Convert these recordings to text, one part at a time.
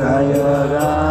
Jaya Radha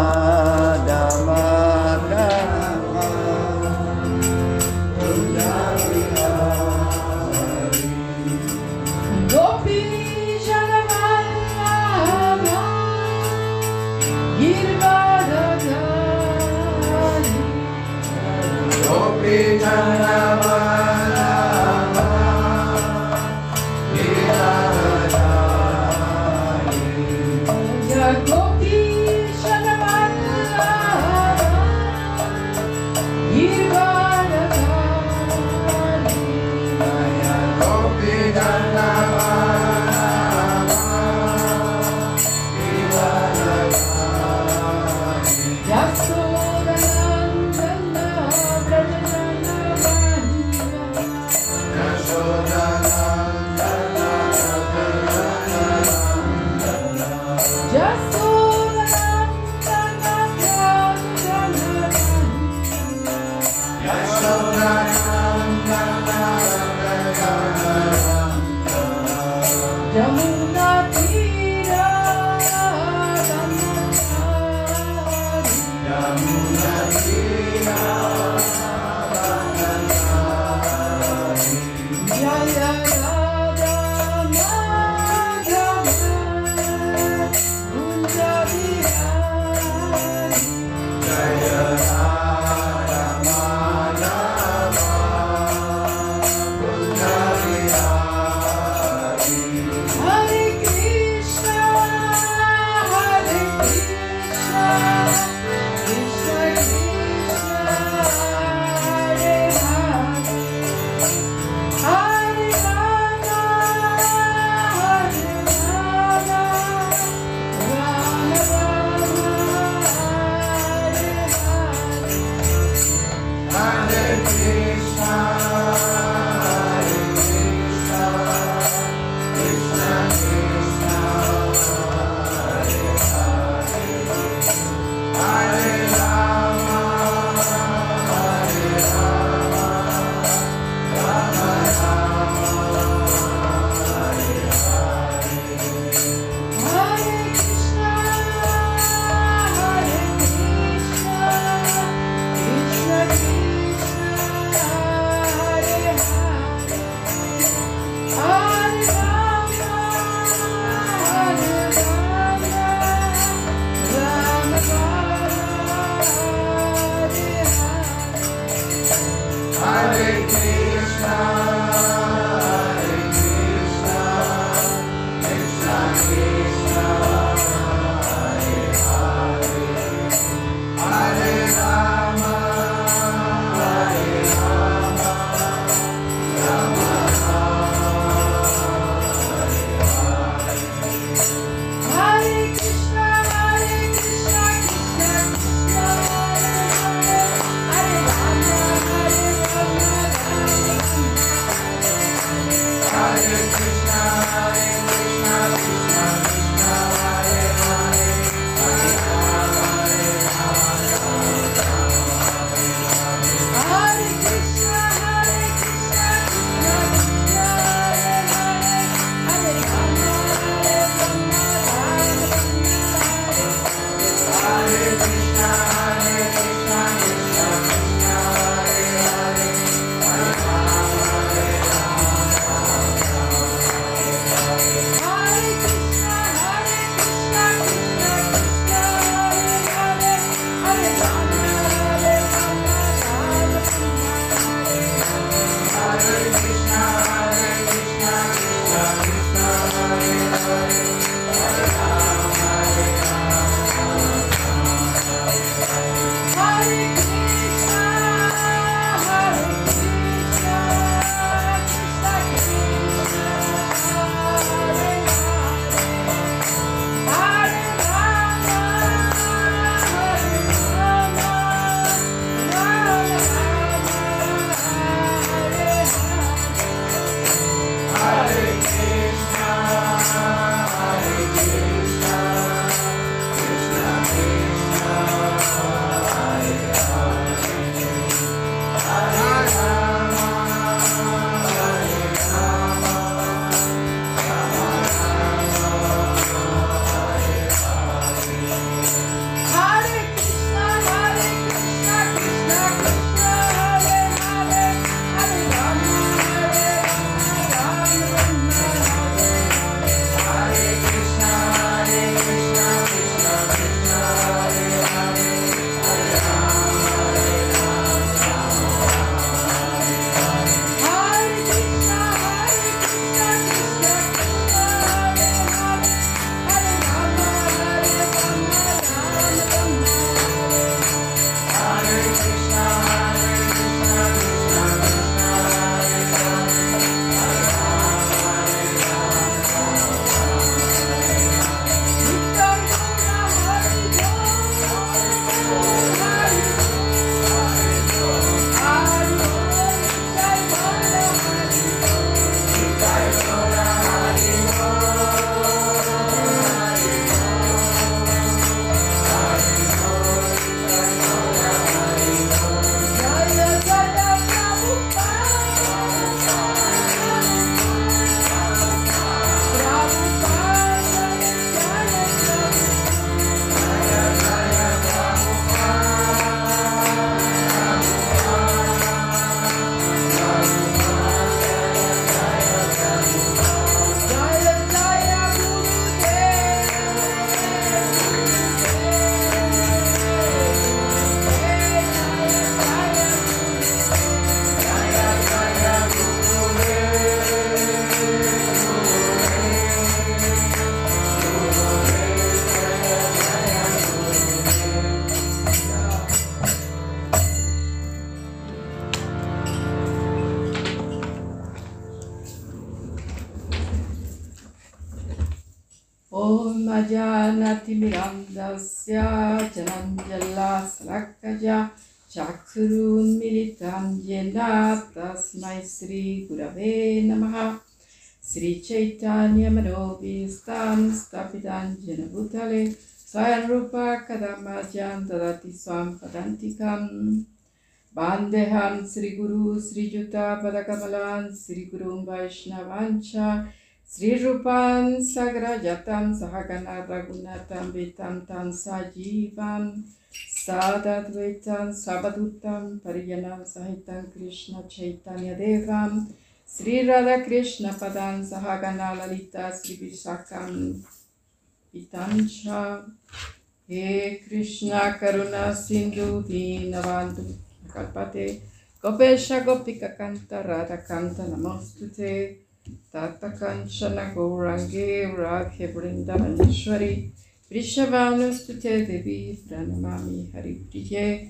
Vaishnavancha Sri Rupan Sagrajatam Sahagana Raghunatam Vitam Tam Sajivam Sadadvaitam Sabadutam Pariyanam Sahitam Krishna Chaitanya Devam Sri Radha Krishna Padam Sahagana Lalita Sri Vishakam Vitancha हे कृष्णा करुणा सिंधु दीनवान्धु कल्पते। गोपेश गोपिककान्त राधाकान्त नमोस्तुते। तातकाञ्चन गौराङ्गे राघे वृन्दावनेश्वरि वृषभानुस्तुते देवी, प्रणमामि हरिप्रिये।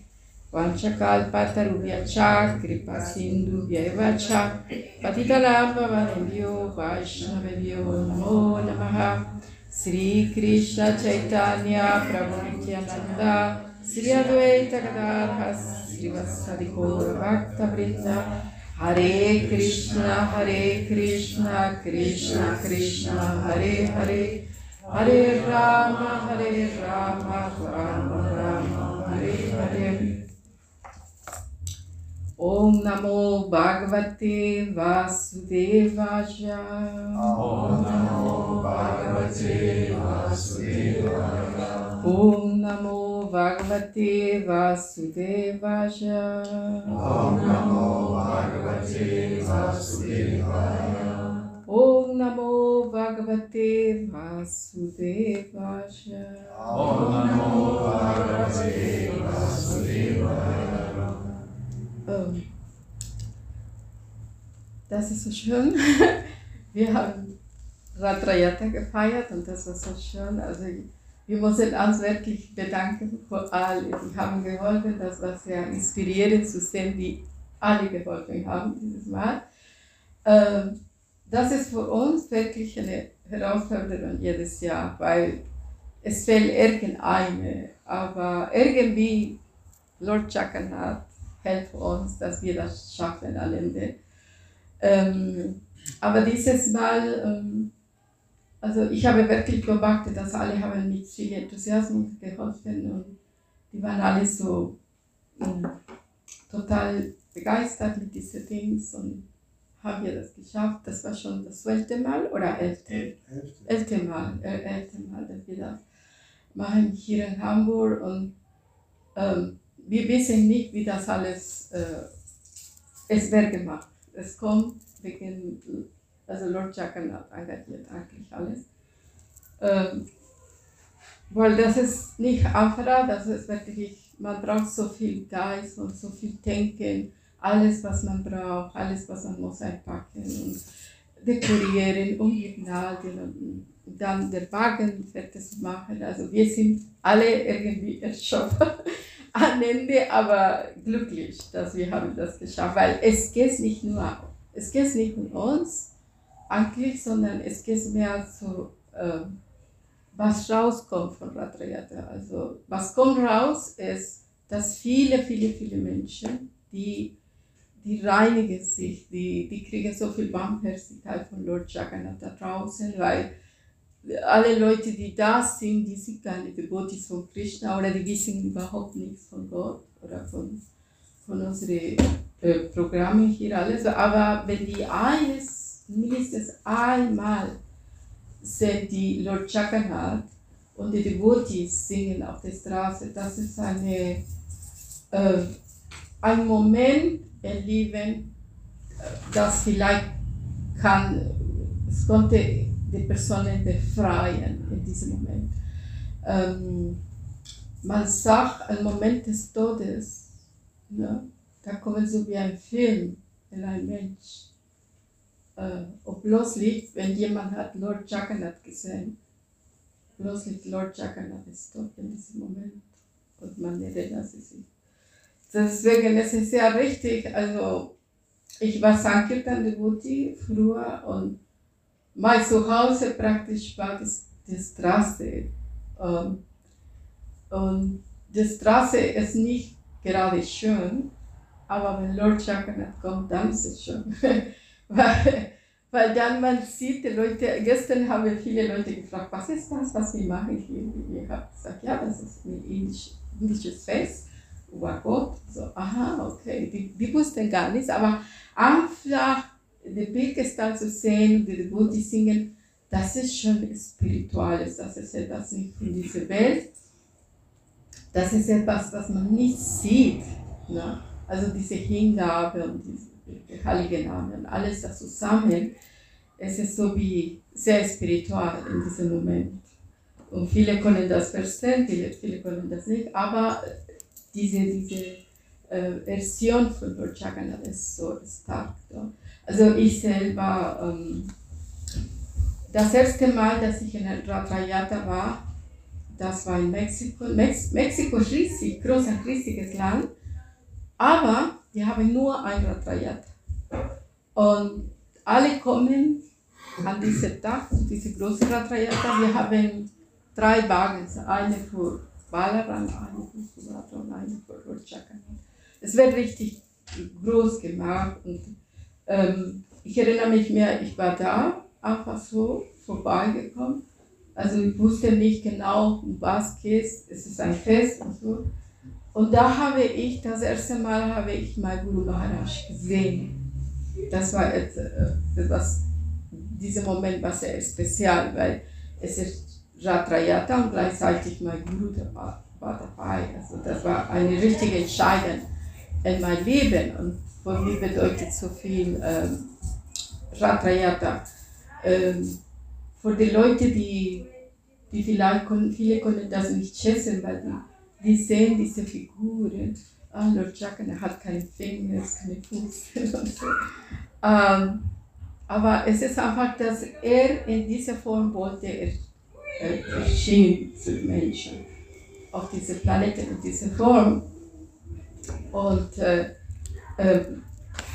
वाञ्छकाल्पातरुभ्यश्च कृपासिन्धुभ्यैव च पतितलाभवनेभ्यो वैष्णवेभ्यो, नमो नमः। श्री कृष्ण चैतन्य प्रभु श्री अद्वैत गदाधर हरे कृष्ण हरे कृष्ण कृष्ण कृष्ण हरे हरे हरे राम हरे राम राम राम हरे हरे ओम नमो भागवते वासुदेवाय ओम नमो Bhagavate Vasudevaya. Om Namo Bhagavate Vasudevaya Om Namo Bhagavate Vasudevaya. Om Namo Bhagavate Vasudevaya Om Namo Bhagavate Vasudevaya. Ähm, Das ist so schön. Wir haben Ratrayata gefeiert und das war so schön. Also wir müssen uns wirklich bedanken für alle, die haben geholfen. Das war sehr inspirierend zu sehen, wie alle geholfen haben dieses Mal. Ähm, Das ist für uns wirklich eine Herausforderung jedes Jahr, weil es fehlt irgendeine, aber irgendwie Lord Jagannath hilft uns, dass wir das schaffen am Ende. Ähm, aber dieses Mal, ähm, also ich habe wirklich beobachtet, dass alle haben mit viel Enthusiasmus geholfen und die waren alle so ähm, total begeistert mit diesen Dings und haben wir das geschafft. Das war schon das zwölfte Mal oder elfte? elfte Mal, äh, elfte Mal, dass wir das machen hier in Hamburg und ähm, wir wissen nicht, wie das alles, äh, es wird gemacht. Es kommt wegen, also Lord Jagannath engagiert eigentlich alles. Ähm, weil das ist nicht einfach, das ist wirklich, man braucht so viel Geist und so viel Denken, alles was man braucht, alles was man muss einpacken und dekorieren, umgnaden und dann der Wagen fertig machen. Also wir sind alle irgendwie erschöpft am Ende, aber glücklich, dass wir haben das geschafft, weil es geht nicht nur, es geht nicht um uns eigentlich, sondern es geht mehr so, äh, was rauskommt von Ratrayata. Also was kommt raus ist, dass viele, viele, viele Menschen, die die reinigen sich, die, die kriegen so viel Barmherzigkeit von Lord Jagannath da draußen, weil alle Leute, die da sind, die sind nicht Devotees von Krishna oder die wissen überhaupt nichts von Gott oder von, von unseren äh, Programmen hier alles. Aber wenn die eines, mindestens einmal sehen die Lord Jagannath und die Devotees singen auf der Straße, das ist eine, äh, ein Moment erleben, das vielleicht kann, es konnte die Personen befreien in diesem Moment. Ähm, man sagt, ein Moment des Todes, ne, da kommen so wie ein Film in ein Mensch. Äh, und plötzlich, wenn jemand hat Lord Jagannath gesehen, plötzlich Lord Jagannath ist tot in diesem Moment und man erinnert sich. Deswegen ist es sehr richtig, also ich war Sankirtan Devotee früher und mein Zuhause praktisch war das, die Straße. Ähm, und die Straße ist nicht gerade schön, aber wenn Lord Jagannath kommt, dann ist es schön. weil, weil dann man sieht, die Leute, gestern haben viele Leute gefragt, was ist das, was wir machen hier? Ich habe gesagt, ja, das ist ein indisch, indisches Fest. War Gott. So, aha, okay. Die, die wussten gar nichts, aber einfach die Pilgerstadt zu sehen, die Devote singen, das ist schon Spirituales, das ist etwas nicht von dieser Welt. Das ist etwas, was man nicht sieht. Ne? Also diese Hingabe und diese heilige Namen, alles das zusammen, es ist so wie sehr spiritual in diesem Moment. Und viele können das verstehen, viele, viele können das nicht, aber diese, diese äh, Version von Lord Jagannath ist so stark. Ja. Also ich selber, ähm, das erste Mal, dass ich in Ratrayata war, das war in Mexiko. Mex Mexiko ist riesig, groß, ein riesiges Land, aber die haben nur ein Ratrayata. Und alle kommen an diesem Tag zu diesem großen Ratrayata. Wir haben drei Wagen, eine für Balaram, eine für Sumatra und eine für Rojaka. Es wird richtig groß gemacht und ähm, ich erinnere mich mehr, ich war da, einfach so vorbeigekommen. Also ich wusste nicht genau, um was geht es, ist ein Fest und so. Und da habe ich, das erste Mal habe ich mal Guru Maharaj gesehen. Das war etwas, dieser Moment war sehr spezial, weil es ist Ratrayata und gleichzeitig mein Guru war, war dabei. Also das war eine richtige Entscheidung in mein Leben und für mich bedeutet so viel ähm, Ratrayata. Ähm, für die Leute, die, die vielleicht viele können das nicht schätzen, weil die, die sehen diese Figuren. Ah, Lord Jackson hat keine Finger, keine so. Ähm, aber es ist einfach, dass er in dieser Form wollte, er, er erschien zu Menschen auf diesem Planeten in dieser Form. Und äh, äh,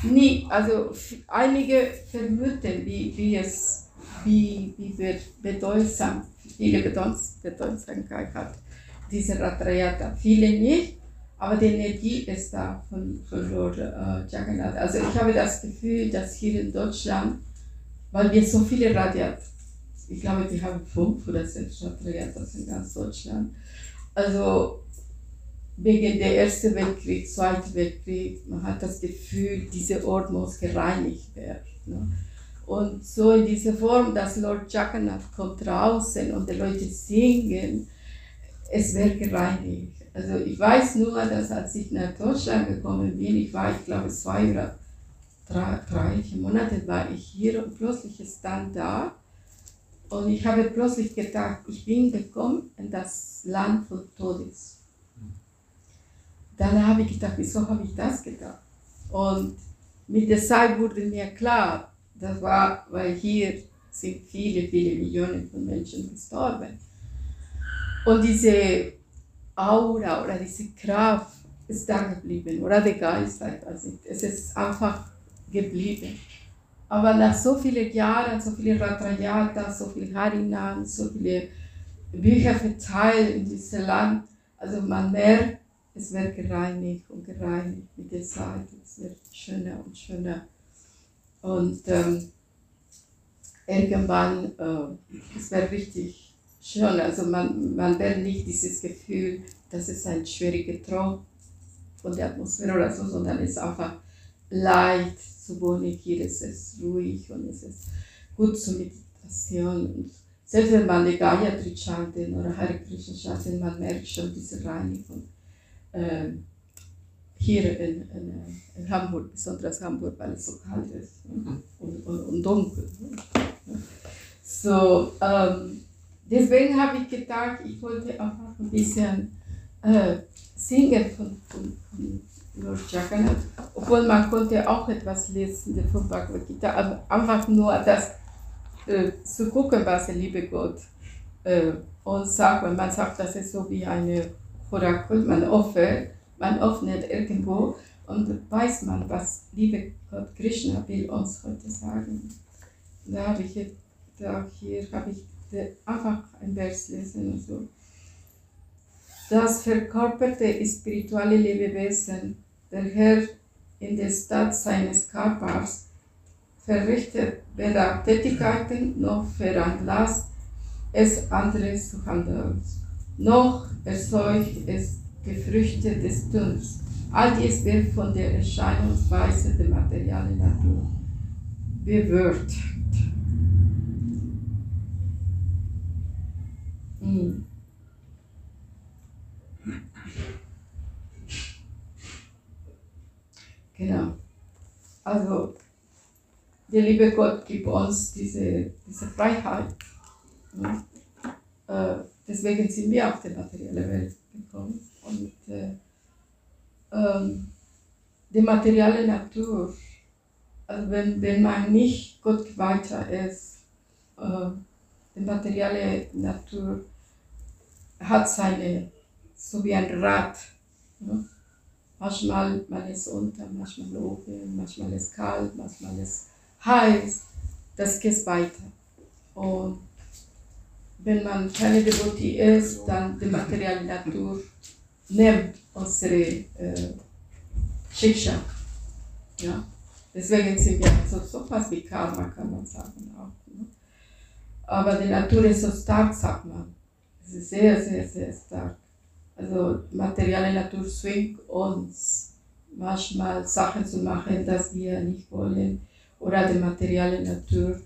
nie, also einige vermuten, wie, wie es, wie, wie bedeutsam, viele Bedeutsamkeit hat, diese Ratrayata. Viele nicht, aber die Energie ist da von, von Lord äh, Jagannath. Also ich habe das Gefühl, dass hier in Deutschland, weil wir so viele Radiat, ich glaube, die haben fünf oder sechs Ratrayatas in ganz Deutschland. Also wegen der Ersten Weltkrieg, Zweiten Weltkrieg, man hat das Gefühl, dieser Ort muss gereinigt werden. Ne? Und so in dieser Form, dass Lord Jagannath kommt draußen und die Leute singen, es wird gereinigt. Also ich weiß nur, dass als ich nach Deutschland gekommen bin, ich war, ich glaube, zwei oder drei, drei Monate war ich hier und plötzlich ist dann da. Und ich habe plötzlich gedacht, ich bin gekommen in das Land von Todes. Dann habe ich gedacht, wieso habe ich das gedacht? Und mit der Zeit wurde mir klar, das war, weil hier sind viele, viele Millionen von Menschen gestorben. Und diese Aura oder diese Kraft ist da geblieben, oder der Geist, also es ist einfach geblieben. Aber nach so vielen Jahren, so viele Ratrayata, so viele Harinam, so viele Bücher verteilt in diesem Land, also man merkt, es wird gereinigt und gereinigt mit der Zeit. Es wird schöner und schöner. Und ähm, irgendwann, äh, es wird richtig schön. Also man, man wird nicht dieses Gefühl, dass es ein schwieriger Traum von der Atmosphäre oder so, sondern es ist einfach leicht zu wohnen hier. Es ist ruhig und es ist gut zur Meditation. Und selbst wenn man die Gayatri chanten oder Hare Krishna chanten, man merkt schon diese Reinigung äh, hier in, in, in, Hamburg, besonders Hamburg, weil es so kalt ist ne? und, und, und, dunkel. Ne? So, ähm, deswegen habe ich gedacht, ich wollte einfach ein bisschen äh, singen von, von, von Lord Jagannath, obwohl man konnte auch etwas lesen von Bhagavad Gita, einfach nur das äh, zu gucken, was der liebe Gott äh, uns sagt, wenn man sagt, das ist so wie eine Orakel, man offert, man öffnet irgendwo. Und weiß man, was liebe Gott Krishna will uns heute sagen. Da habe ich da hier habe ich einfach ein Vers lesen und so. Das verkörperte spirituelle Lebewesen, der Herr in der Stadt seines Körpers, verrichtet weder Tätigkeiten noch veranlasst es anderes zu handeln, noch erzeugt es Gefrüchte des Tuns. All dies wird von der Erscheinungsweise der materialen Natur bewirkt. Hm. Genau. Also, der liebe Gott gibt uns diese, diese Freiheit. Ja. Äh, deswegen sind wir auf die materielle Welt gekommen. Und äh, ähm, die materielle Natur, also wenn, wenn man nicht Gott weiter ist, äh, die materielle Natur hat seine, so wie ein Rad. Ja. Manchmal man ist unter, manchmal oben, manchmal ist kalt, manchmal ist heiß. Das geht weiter. Und wenn man keine Devotee ist, dann die materielle Natur nimmt unsere äh, Schicksal. Ja? Deswegen sind wir so, so fast wie Karma, kann man sagen auch. Ne? Aber die Natur ist so stark, sagt man. Es ist sehr, sehr, sehr stark. Also materielle Natur zwingt uns manchmal Sachen zu machen, das wir nicht wollen. Oder die materielle Natur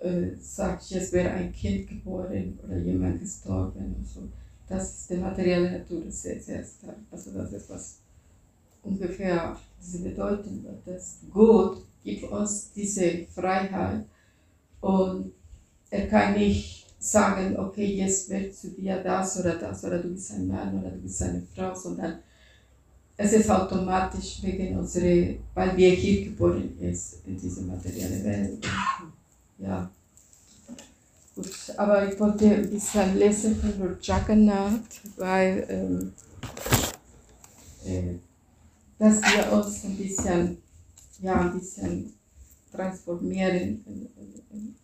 äh, sagt, es wäre ein Kind geboren oder jemand gestorben und so. Das ist die materielle Natur sehr, sehr stark. Also das ist was ungefähr diese bedeuten wird. Das Gott gibt uns diese Freiheit und er kann nicht sagen, okay, jetzt wird zu dir das oder das oder du bist ein Mann oder du bist eine Frau, sondern es ist automatisch wegen unserer, weil wir hier geboren sind in diese materielle Welt. Ja. Gut, aber ich wollte ein bisschen lesen von Jagannath, weil ähm, äh, dass wir uns ein bisschen, ja, ein bisschen transformieren in, in,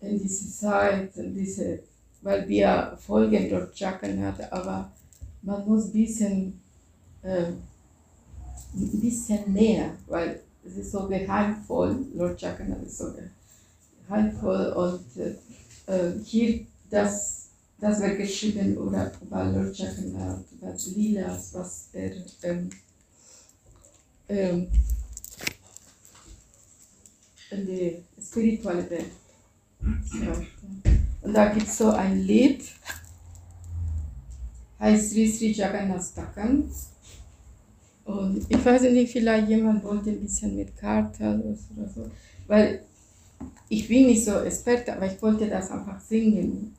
in, diese Zeit, diese, weil wir folgen Lord Jagannath, aber man muss ein bisschen, äh, ein bisschen mehr, weil es ist so geheimvoll, Lord Jagannath ist so geheimvoll und äh, hier das, das wird geschrieben oder über Lord Jagannath, über Lilas, was er ähm, ähm, die spirituelle Welt. Und da gibt es so ein Lied, heißt Sri Sri Jagannathakam. Und ich weiß nicht, vielleicht jemand wollte ein bisschen mit Kartal oder so, weil ich bin nicht so Experte, aber ich wollte das einfach singen.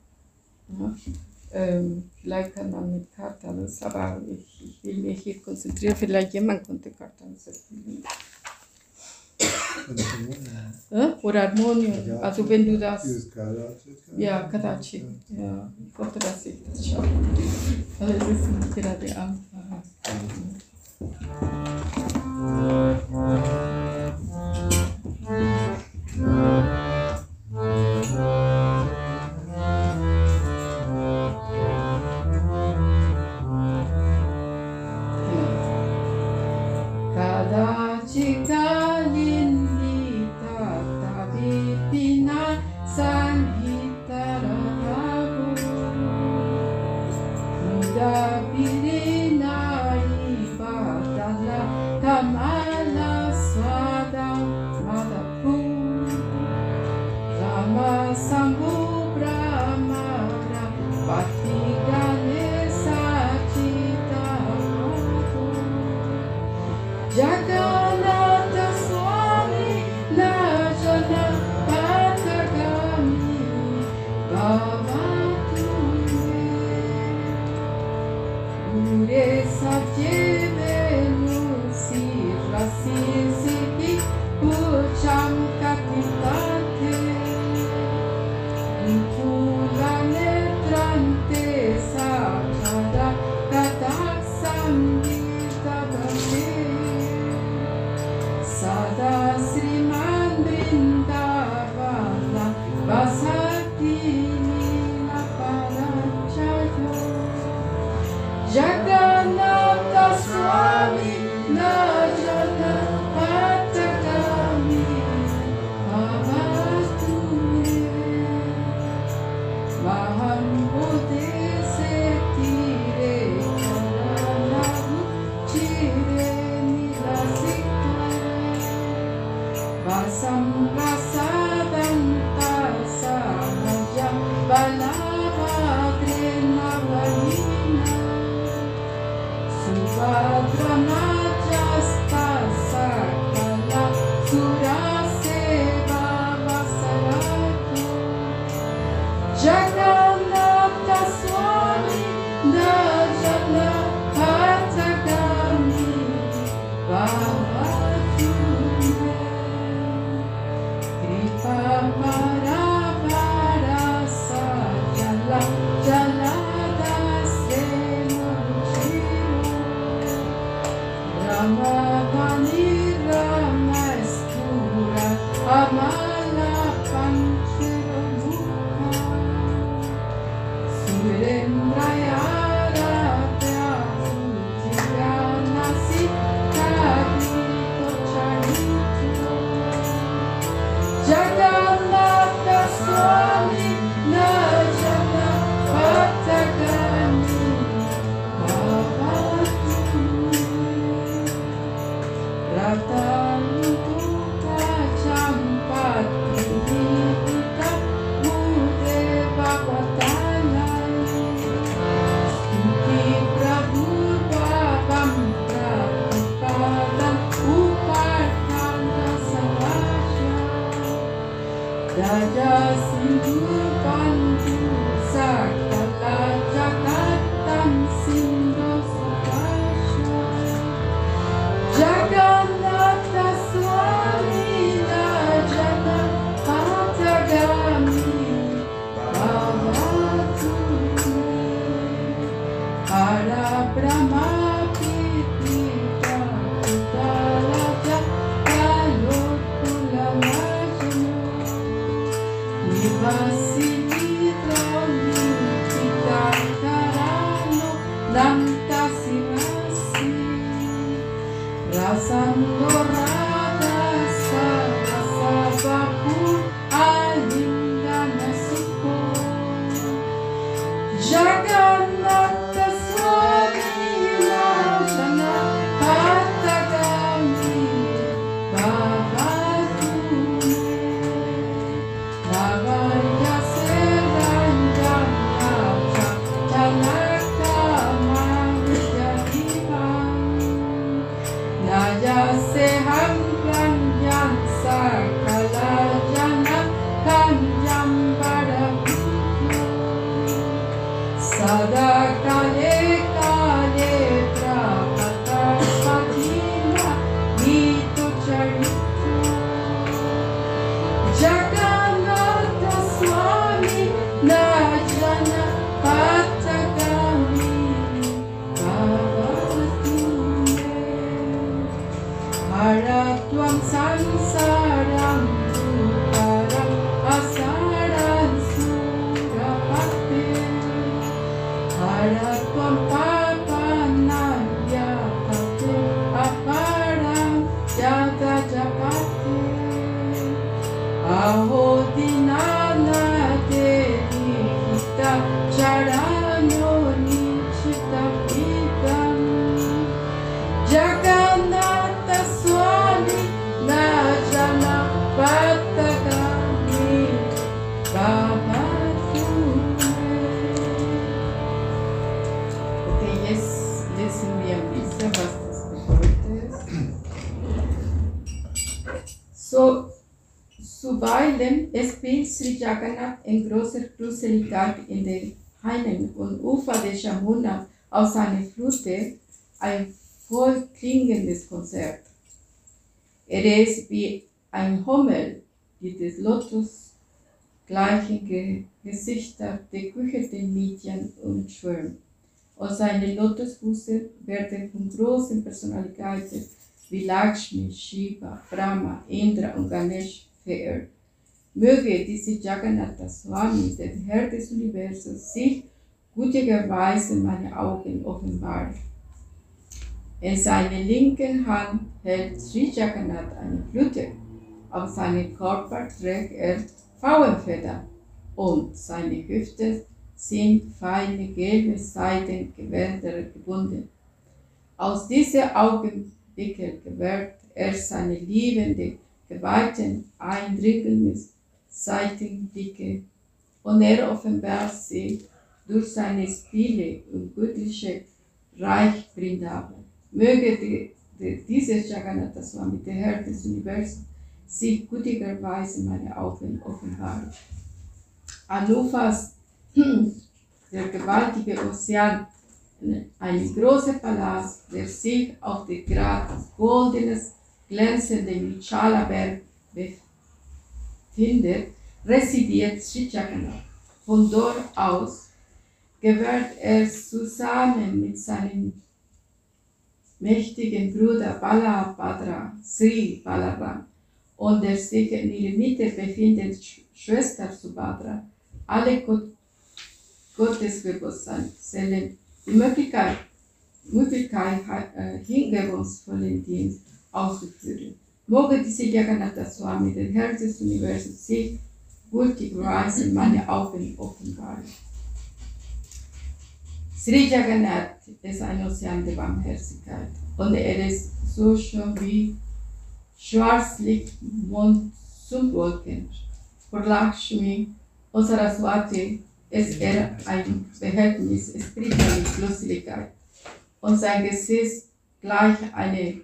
Ja? Ähm, vielleicht kann man mit Kartalus, aber ich, ich will mich hier konzentrieren, vielleicht jemand konnte Kartalus spielen. Oder also wenn du das... Ja, Kadachi. Ja, ich hoffe, dass ich das schaffe. Aber es ist nicht gerade Anfang. Lesen wir ein bisschen, was das bedeutet. So, zuweilen spielt Sri Jagannath in großer Gruseligkeit in den Hainen und Ufer der Jamuna aus seiner Flute ein voll klingendes Konzert. Er ist wie ein Hummel, die des Lotus gleichen Ge Gesichter der küchenden Mädchen umschwirren. Aus seinen Lotusfüßen werden von großen Personalitäten wie Lakshmi, Shiva, Brahma, Indra und Ganesh verehrt. Möge diese Jagannatha Swami, der Herr des Universums, sich gütigerweise meine Augen offenbaren. In seiner linken Hand hält Sri Jagannath eine Flöte. Auf seinem Körper trägt er Pfauenfedern und seine Hüften sind feine gelbe Seidengewänder gebunden. Aus diesen Augenblicken gewährt er seine liebende, geweihten eindringliches Seitenblicke und er offenbart sich durch seine Spiele und göttliche Reich. Möge die, die, dieses Jagannatha Swami, der Herr des Universums, sich gütigerweise meine Augen offenbaren. Anufas der gewaltige Ozean ein großer Palast, der sich auf dem Grad goldenes, glänzenden Vichala-Berg befindet, residiert Jagannath. Von dort aus gewährt er zusammen mit seinem mächtigen Bruder Balabhadra, Sri Balaram, und der sich in ihrer Mitte befindenden Schwester Subhadra, alle Gott Gottesbewusstsein die Möglichkeit, Möglichkeit äh, hingebungsvollen Dienst auszuführen. Möge diese Jagannatha Swami, den Herr des Universums, sich gültigerweise meine Augen offenbaren. Sri Jagannath ist ein Ozean der Barmherzigkeit und er ist so schön wie Schwarzlicht, Mond, Wolken. Vor Lakshmi und Saraswati ist er ein spirituelle Flüssigkeit und sein Gesicht gleich eine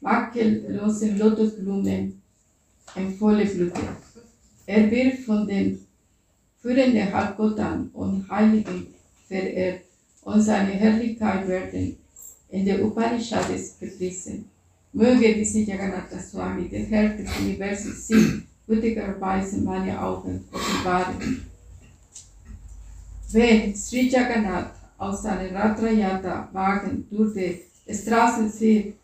makellose Lotusblume in volle Blüte. Er wird von den führenden Halbgöttern und Heiligen verehrt und seine Herrlichkeit werden in der Upanishads gepriesen. Möge diese Jagannatha Swami, der Herr des Universums, sich gütigerweise meine Augen offenbaren wenn Sri Jagannath aus seinem Ratrayata-Wagen durch die Straßen zieht,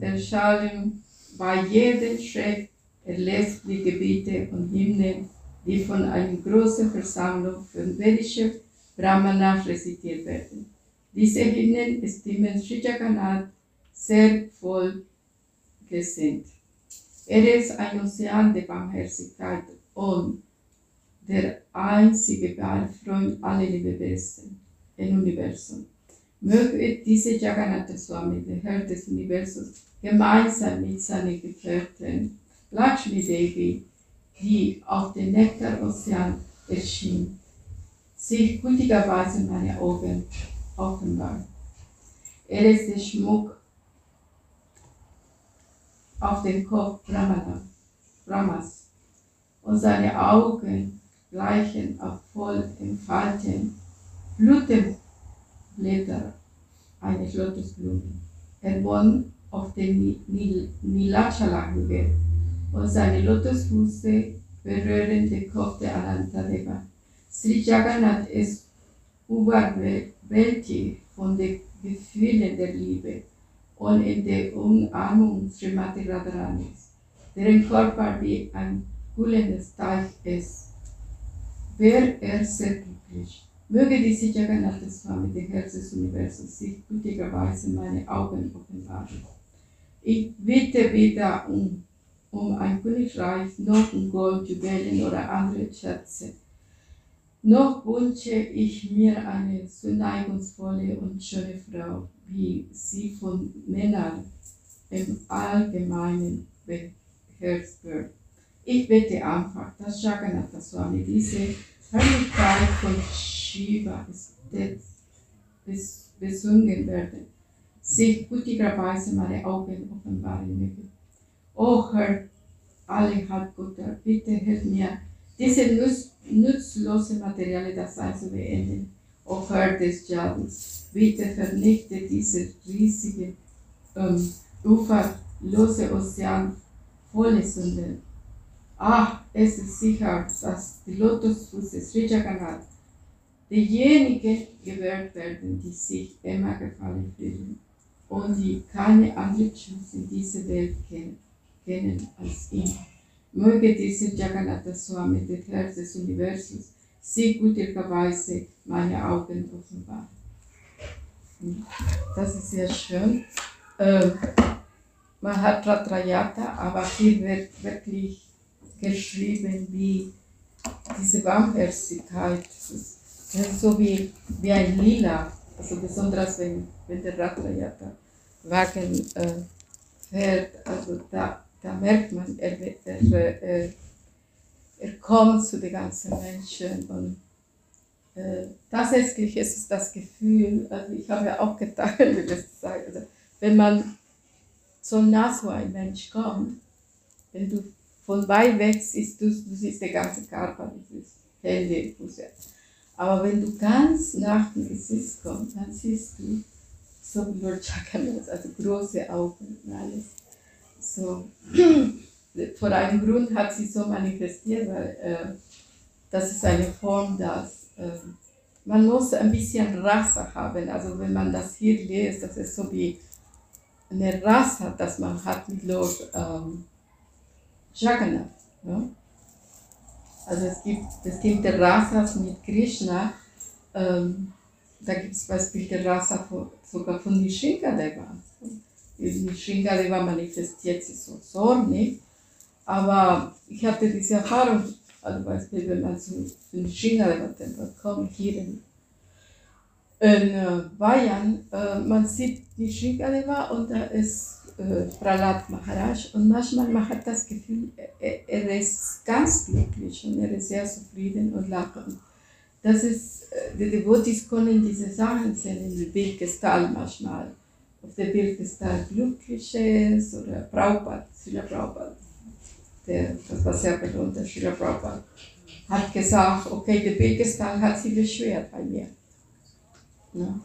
erschallen bei jedem Schritt er lässt die Gebiete und Hymnen, die von einer großen Versammlung von vedischer Brahmana rezitiert werden. Diese Hymnen stimmen Sri Jagannath sehr voll gesinnt. Er ist ein Ozean der Barmherzigkeit und der einzige Freund aller Lebewesen im Universum. Möge diese Jagannatha Swami, der Herr des Universums, gemeinsam mit seinen Gefährten Lakshmi Devi, die auf dem Nektarozean erschien, sich gütigerweise meine Augen offenbar. Er ist der Schmuck auf dem Kopf Brahmas und seine Augen gleichen voll entfalten Blütenblätter eines Lotusblumen. Er wohnt auf dem Nilachala-Hügel und seine Lotusfüße berühren den Kopf der Anantadeva. Sri Jagannath ist überwältigt von den Gefühlen der Liebe und in der Umarmung Srimati Radharanis, deren Körper wie ein kühlendes Teich ist Wer er sehr glücklich. Möge diese Jagannatha Swami, der Herr des Universums, sich gütigerweise meine Augen offenbaren. Ich bitte weder um, um ein Königreich, noch um Gold, Juwelen oder andere Schätze. Noch wünsche ich mir eine zuneigungsvolle und schöne Frau, wie sie von Männern im Allgemeinen beherrscht wird. Ich bete einfach, dass Jagannath Swami diese Herrlichkeit von Shiva besungen werde, sich gütigerweise meine Augen offenbaren möge. O Herr, alle Halbgötter, bitte hilf mir, diese nutzlose materielle Dasein zu beenden. O Herr des Jadens, bitte vernichte diese riesige, ähm, uferlose Ozean volle Sünden Ach, es ist sicher, dass die Lotusfüße Sri Jagannath diejenigen gewährt werden, die sich immer gefallen fühlen und die keine andere Chance in dieser Welt kennen, kennen als ihn. Möge dieser Jagannatha Swami, der Herr des Universums, sie gütigerweise meine Augen offenbaren. Das ist sehr schön. Ähm, man hat Ratrayata, aber hier wird wirklich geschrieben wie diese ist so wie, wie ein Lila, also besonders wenn, wenn der Ratrayata-Wagen äh, fährt, also da, da merkt man, er, er, er, er kommt zu den ganzen Menschen und äh, tatsächlich ist es das Gefühl, also ich habe ja auch gedacht, also wenn man so nah zu einem Mensch kommt, wenn du von weit weg siehst du, du siehst den ganzen Körper, das ist Hände, Füße. Aber wenn du ganz nach dem Gesicht kommst, dann siehst du so Lord Jagannath, also große Augen und alles. So, vor einem Grund hat sie so manifestiert, weil äh, das ist eine Form, dass äh, man muss ein bisschen Rasse haben. Also wenn man das hier liest, das ist so wie eine Rasse, das man hat mit Lord ähm, Jagannath. Ja? Also es gibt bestimmte Rasas mit Krishna. Ähm, da gibt es bestimmte Rasa von, sogar von Nishingadeva. Nishingadeva manifestiert sich so zornig. Aber ich hatte diese Erfahrung, also Beispiel, wenn man zu Nishingadeva-Tempel kommt, hier in, in äh, Bayern, äh, man sieht Nishingadeva und da ist äh, Prahlad Maharaj und manchmal man hat das Gefühl, er, er ist ganz glücklich und er ist sehr zufrieden und lachend. Das ist, äh, die Devotis können diese Sachen sehen in der Bildgestalt manchmal. Auf der Bildgestalt Glückliches oder Prabhupada, Srila Prabhupada, der, das war sehr berühmt, der Srila Prabhupada, hat gesagt, okay, die Bildgestalt hat sich beschwert bei mir. Ja,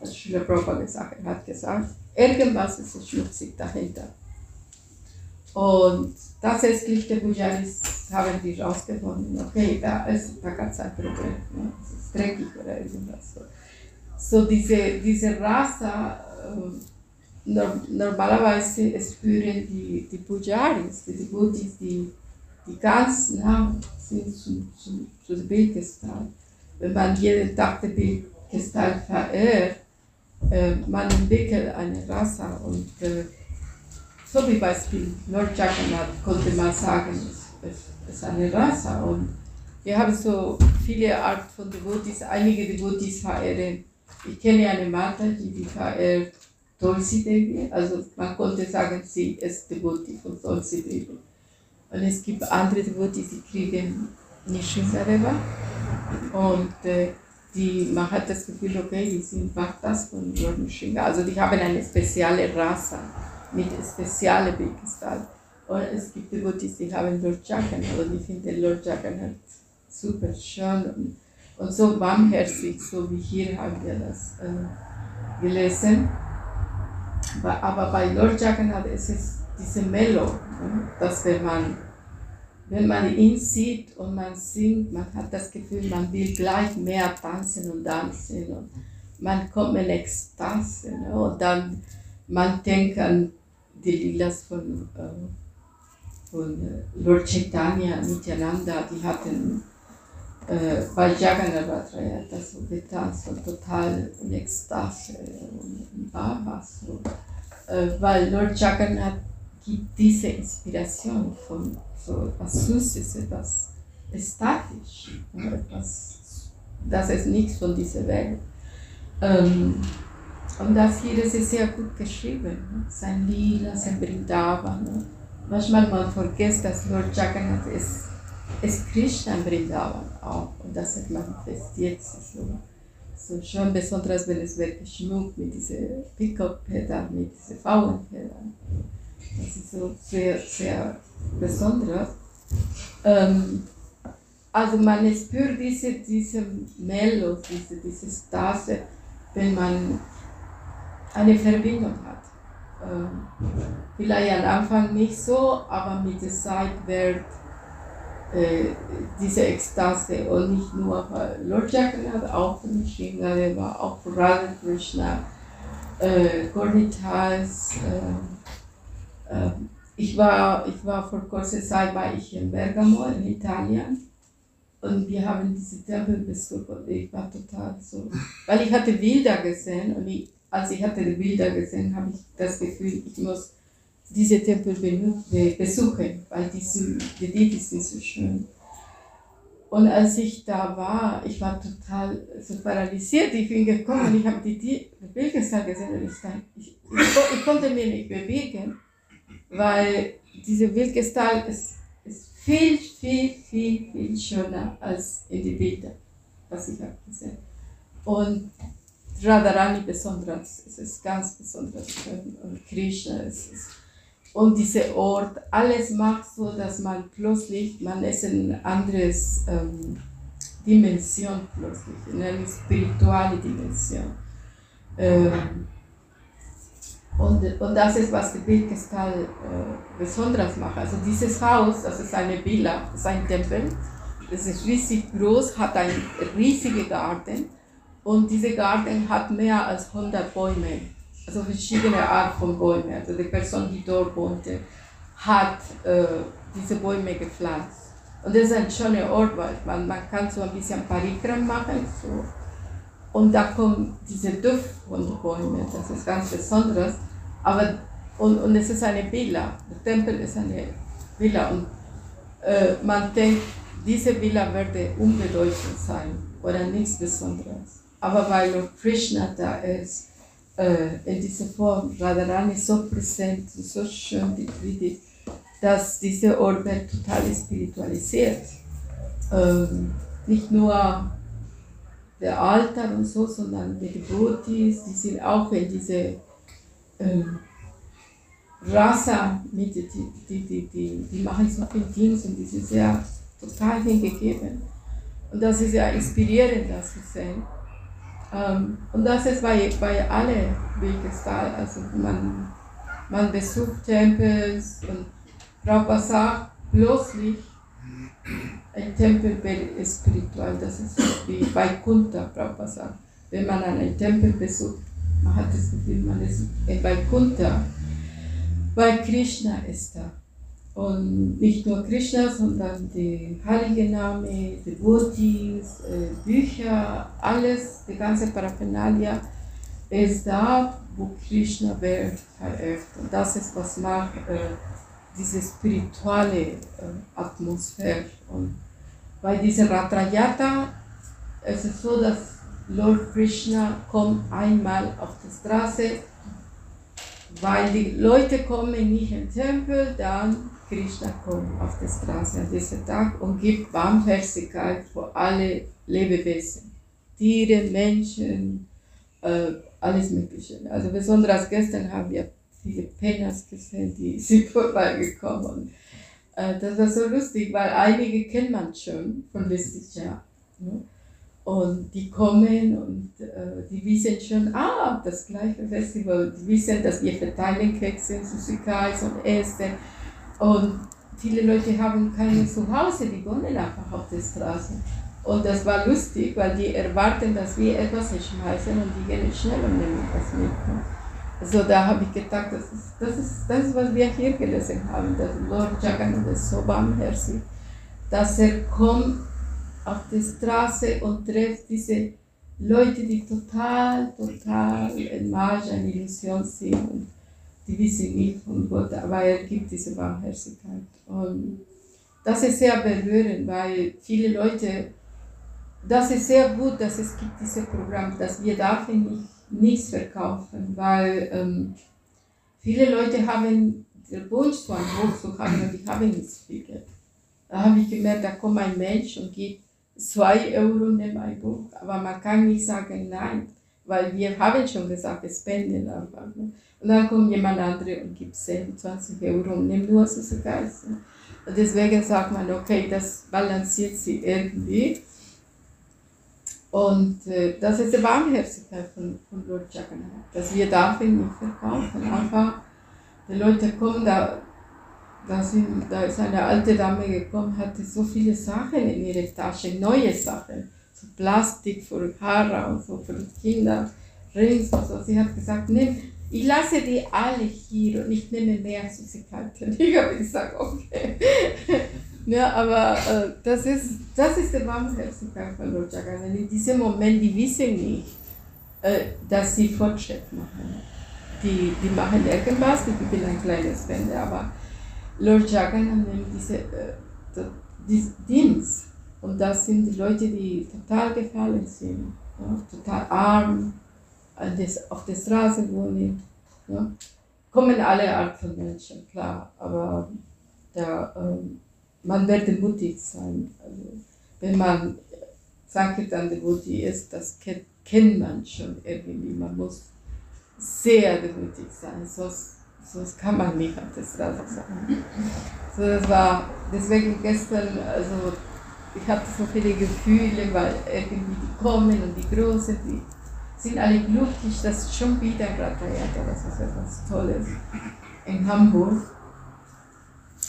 hat Srila Prabhupada gesagt, er hat gesagt, irgendwas ist schmutzig dahinter. Und tatsächlich, die Pujaris haben die rausgefunden, okay, da, ist, da gab es ein Problem, ne? es ist dreckig oder irgendwas. So, diese, diese Rasa, äh, normalerweise spüren die, die Pujaris, die Devotis, die, die ganz nah sind zu, zu, zu der Bildgestalt. Wenn man jeden Tag die Bildgestalt verehrt, äh, man entwickelt eine Rasa und äh, so wie Beispiel Lord Jagannath konnte man sagen, es, ist eine Rasa und wir haben so viele Art von Devotis, einige Devotis verehren. Ich kenne eine Mata, die verehrt Tulsi Devi, also man konnte sagen, sie ist Devoti von Tulsi Devi. Und es gibt andere Devotis, die kriegen Nishingareva und äh, die, man hat das Gefühl, okay, die sind Bhaktas von Lord Nishinga, also die haben eine spezielle Rasa mit speziellen Bildgestalt. Und es gibt Devotis, die haben Lord Jagannath und ich finde Lord Jagannath super schön und, und so warmherzig, so wie hier haben wir das äh, gelesen. Aber bei Lord Jagannath ist es diese Mellow, ne? dass wenn man, wenn man ihn sieht und man singt, man hat das Gefühl, man will gleich mehr tanzen und tanzen und man kommt in Ekstase ne? und dann man denkt an die Lilas von, äh, von äh, Lord Chaitanya Nityananda, die hatten äh, bei Jagannath Ratraya das so getanzt und total in Ekstase und war so. Äh, weil Lord Jagannath gibt diese Inspiration von so etwas Süßes, etwas statisch, etwas, das ist nichts von dieser Welt. Ähm, und das hier ist sehr gut geschrieben. Ne? Sein Lila, sein Brindavan. Ne? Manchmal man vergisst, dass Lord Jagannath ist, ist Krishna Brindavan auch. Und das hat manifestiert sich so. So schön, besonders wenn es wird geschmückt mit diesen Pickup-Pedal, mit diesen Pfauenpedal. Das ist so sehr, sehr besonders. Ähm, also man spürt diese, diese Melodie, diese, diese Stase, wenn man eine Verbindung hat. Ähm, vielleicht am Anfang nicht so, aber mit der Zeit wird äh, diese Ekstase und nicht nur für Lord Jagannath, auch für Nishingadeva, auch für Radha Krishna, äh, Gornitas. Äh, ich, war, ich war vor kurzer Zeit war ich in Bergamo in Italien und wir haben diese Tempel besucht ich war total so, weil ich hatte Bilder gesehen und ich als ich hatte die Bilder gesehen, habe ich das Gefühl, ich muss diese Tempel besuchen, weil die, die Liebe sind so schön. Und als ich da war, ich war total so paralysiert. Ich bin gekommen, ich habe die, Bildgestalt gesehen und ich, ich, ich, ich, konnte mich nicht bewegen, weil diese Bildgestalt ist, ist viel, viel, viel, viel schöner als in die Bilder, was ich habe gesehen. Und Radharani besonders, es ist ganz besonders schön und Krishna es ist und dieser Ort, alles macht so, dass man plötzlich, man ist in ein anderes ähm, Dimension plötzlich, in eine spirituelle Dimension. Ähm, und, und das ist, was die Bildgestalt äh, besonders macht. Also dieses Haus, das ist eine Villa, das ist ein Tempel, das ist riesig groß, hat einen riesigen Garten und dieser Garten hat mehr als 100 Bäume, also verschiedene Arten von Bäumen. Also die Person, die dort wohnte, hat äh, diese Bäume gepflanzt. Und das ist ein schöner Ort, weil man, man kann so ein bisschen Parikram machen. So. Und da kommt dieser Duft von den Bäumen, das ist ganz besonderes. Aber, und, und es ist eine Villa, der Tempel ist eine Villa. Und äh, man denkt, diese Villa werde unbedeutend sein oder nichts Besonderes. Aber weil Lord Krishna da ist, äh, in dieser Form, Radharani so präsent, so schön die dass diese Ort total spiritualisiert. Ähm, nicht nur der Altar und so, sondern die Devotees, die sind auch in diese ähm, Rasa mit, die, die, die, die, die machen so viel Dienst und die sind sehr total hingegeben. Und das ist ja inspirierend, das zu sehen. Ähm, und das ist bei, bei allen Wegestal. Also man, man besucht Tempels und Prabhupada sagt, plötzlich ein Tempel ist spirituell. Das ist wie bei Kunta, Prabhupada sagt. Wenn man einen Tempel besucht, man hat das Gefühl, man ist bei Kunta, weil Krishna ist da. Und nicht nur Krishna, sondern die heilige Name, die Devotees, äh, Bücher, alles, die ganze Paraphernalia ist da, wo Krishna wird verehrt. Und das ist, was macht äh, diese spirituelle äh, Atmosphäre. Und bei dieser Ratrayata ist es so, dass Lord Krishna kommt einmal auf die Straße, weil die Leute kommen nicht in den Tempel, dann Krishna kommt auf die Straße an diesem Tag und gibt Barmherzigkeit für alle Lebewesen. Tiere, Menschen, äh, alles Mögliche. Also besonders gestern haben wir viele Penners gesehen, die sind vorbeigekommen. Äh, das war so lustig, weil einige kennt man schon von letztes Jahr. Ne? Und die kommen und äh, die wissen schon, ah, das gleiche Festival. Die wissen, dass wir verteilen Kekse, Süßigkeiten und Essen. Und viele Leute haben keine Zuhause, die wohnen einfach auf der Straße. Und das war lustig, weil die erwarten, dass wir etwas schmeißen und die gehen schnell und nehmen etwas mit. Also da habe ich gedacht, das ist, das ist das, was wir hier gelesen haben, dass Lord Jagannath ist so barmherzig, dass er kommt auf die Straße und trifft diese Leute, die total, total in Marge, eine Illusion sind. Und die wissen nicht von Gott, aber er gibt diese Barmherzigkeit. Und das ist sehr berührend, weil viele Leute, das ist sehr gut, dass es gibt dieses Programm, dass wir dafür nicht, nichts verkaufen, weil ähm, viele Leute haben den Wunsch, so ein Buch zu haben und die haben nicht viel Geld. Da habe ich gemerkt, da kommt ein Mensch und gibt zwei Euro neben ein Buch, aber man kann nicht sagen nein, weil wir haben schon gesagt, spenden einfach. Ne? Und dann kommt jemand andere und gibt 10, 20 Euro und nimmt nur so Geist. Und deswegen sagt man, okay, das balanciert sie irgendwie. Und äh, das ist die Barmherzigkeit von, von Lord Jagannath, dass wir dafür nicht verkaufen. Einfach, die Leute kommen, da, da, sind, da ist eine alte Dame gekommen, hatte so viele Sachen in ihrer Tasche, neue Sachen, so Plastik für Haare und so für Kinder, Rings und so. Sie hat gesagt, nimm, ich lasse die alle hier und ich nehme mehr Süßigkeiten. Ich habe gesagt, okay. Ja, aber äh, das, ist, das ist der Barmherzigkeit von Lord Jagannath. In diesem Moment, die wissen nicht, äh, dass sie Fortschritt machen. Die, die machen irgendwas, die geben ein kleines Spende, aber Lord Jagannath nimmt diese, äh, diesen Dienst. Und das sind die Leute, die total gefallen sind, ja, total arm, auf der Straße wohnen. Ja. Kommen alle Art von Menschen, klar, aber da, ähm, man wird mutig sein. Also, wenn man sagt, dann mutig ist, das kennt, kennt man schon irgendwie. Man muss sehr mutig sein, sonst, sonst kann man nicht auf der Straße sein. So, das war deswegen gestern, also ich hatte so viele Gefühle, weil irgendwie die kommen und die Großen, die sind alle glücklich, dass schon wieder Ratha Yatra, das ist etwas Tolles in Hamburg.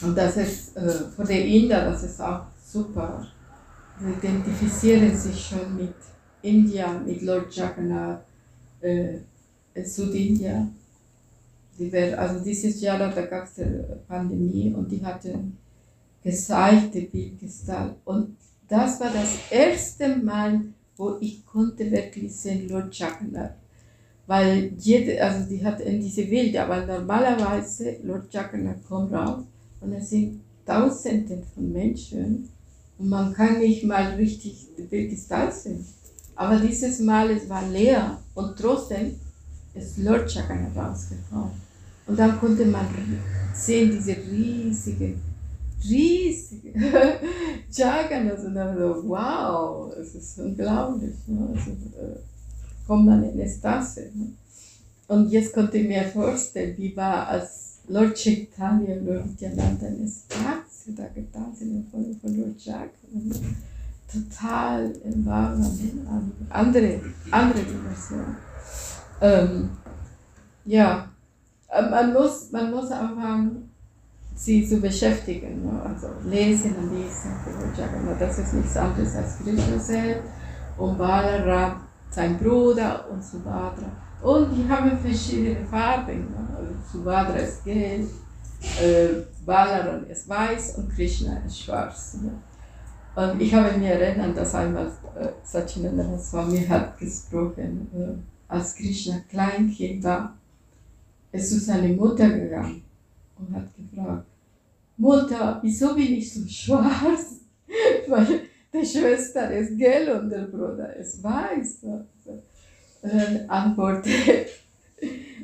Und das ist äh, für die Inder, das ist auch super. Sie identifizieren sich schon mit India, mit Lord Jagannath, äh, in Südindia. Die wär, also dieses Jahr, da gab es eine Pandemie und die hatten gezeigte Bildgestalt. Und das war das erste Mal, wo ich konnte wirklich sehen Lord Jagannath. Weil jede, also die hat in diese Wilde, aber normalerweise Lord Jagannath kommt raus und es sind Tausende von Menschen und man kann nicht mal richtig Bildgestalt sehen. Aber dieses Mal, es war leer und trotzdem ist Lord Jagannath rausgekommen. Und dann konnte man sehen, diese riesige, riesige Jagannath. Und dann so, wow, es ist unglaublich. Ne? Also, äh, kommt man in Ekstase. Ne? Und jetzt konnte ich mir vorstellen, wie war als Lord Chaitanya Lord in Ekstase da getan sind von, von Lord Jagannath total im Wahren, andere, andere Dimension. Ähm, ja, man muss, man muss anfangen, sie zu beschäftigen. Ne? Also lesen und lesen. Das ist nichts anderes als Krishna selbst und Balarab, sein Bruder und Subhadra. Und die haben verschiedene Farben. Ne? Also Subhadra ist gelb, äh, Balaram ist weiß und Krishna ist schwarz. Ne? Und ich habe mir erinnert, dass einmal äh, Satchinandana Swami hat gesprochen, äh, als Krishna Kleinkind war, ist zu seiner Mutter gegangen und hat gefragt, Mutter, wieso bin ich so schwarz? Weil die Schwester ist gelb und der Bruder ist weiß. Und dann antwortete,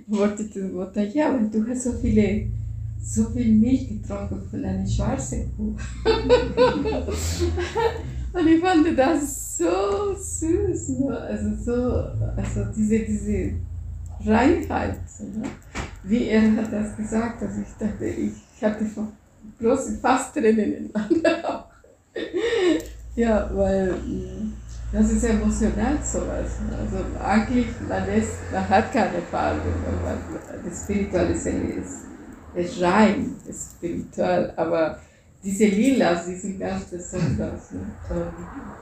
antwortete Mutter, ja, weil du hast so viele so viel Milch getrunken von einer schwarzen Kuh. und ich fand das so süß. Ne? Also, so, also diese, diese Reinheit. Ne? Wie er hat das gesagt, also ich dachte, ich hatte große Fasttränen in der Ja, weil das ist emotional sowas. Also eigentlich, man, ist, man hat keine Farbe, weil das Spirituelle ist ist rein, ist spirituell, aber diese Lilas, die sind ganz besonders. Ne?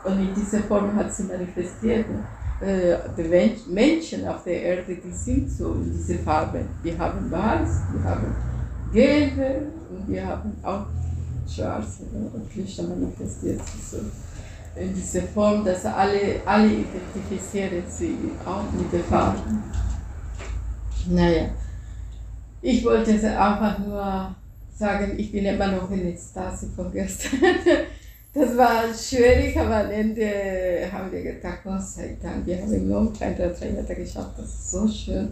Und in dieser Form hat sie manifestiert. Ne? Äh, die Menschen auf der Erde, die sind so in diese Farben. Wir haben weiß, wir haben gelbe und wir haben auch schwarze. Ne? Und Krishna manifestiert sich so in dieser Form, dass alle, alle identifizieren sie auch mit den Farben. Naja. Ich wollte einfach nur sagen, ich bin immer noch in Ekstase von gestern. Das war schwierig, aber am Ende haben wir gedacht, Gott sei Dank, wir haben im Longtime der Trainer geschafft, das ist so schön.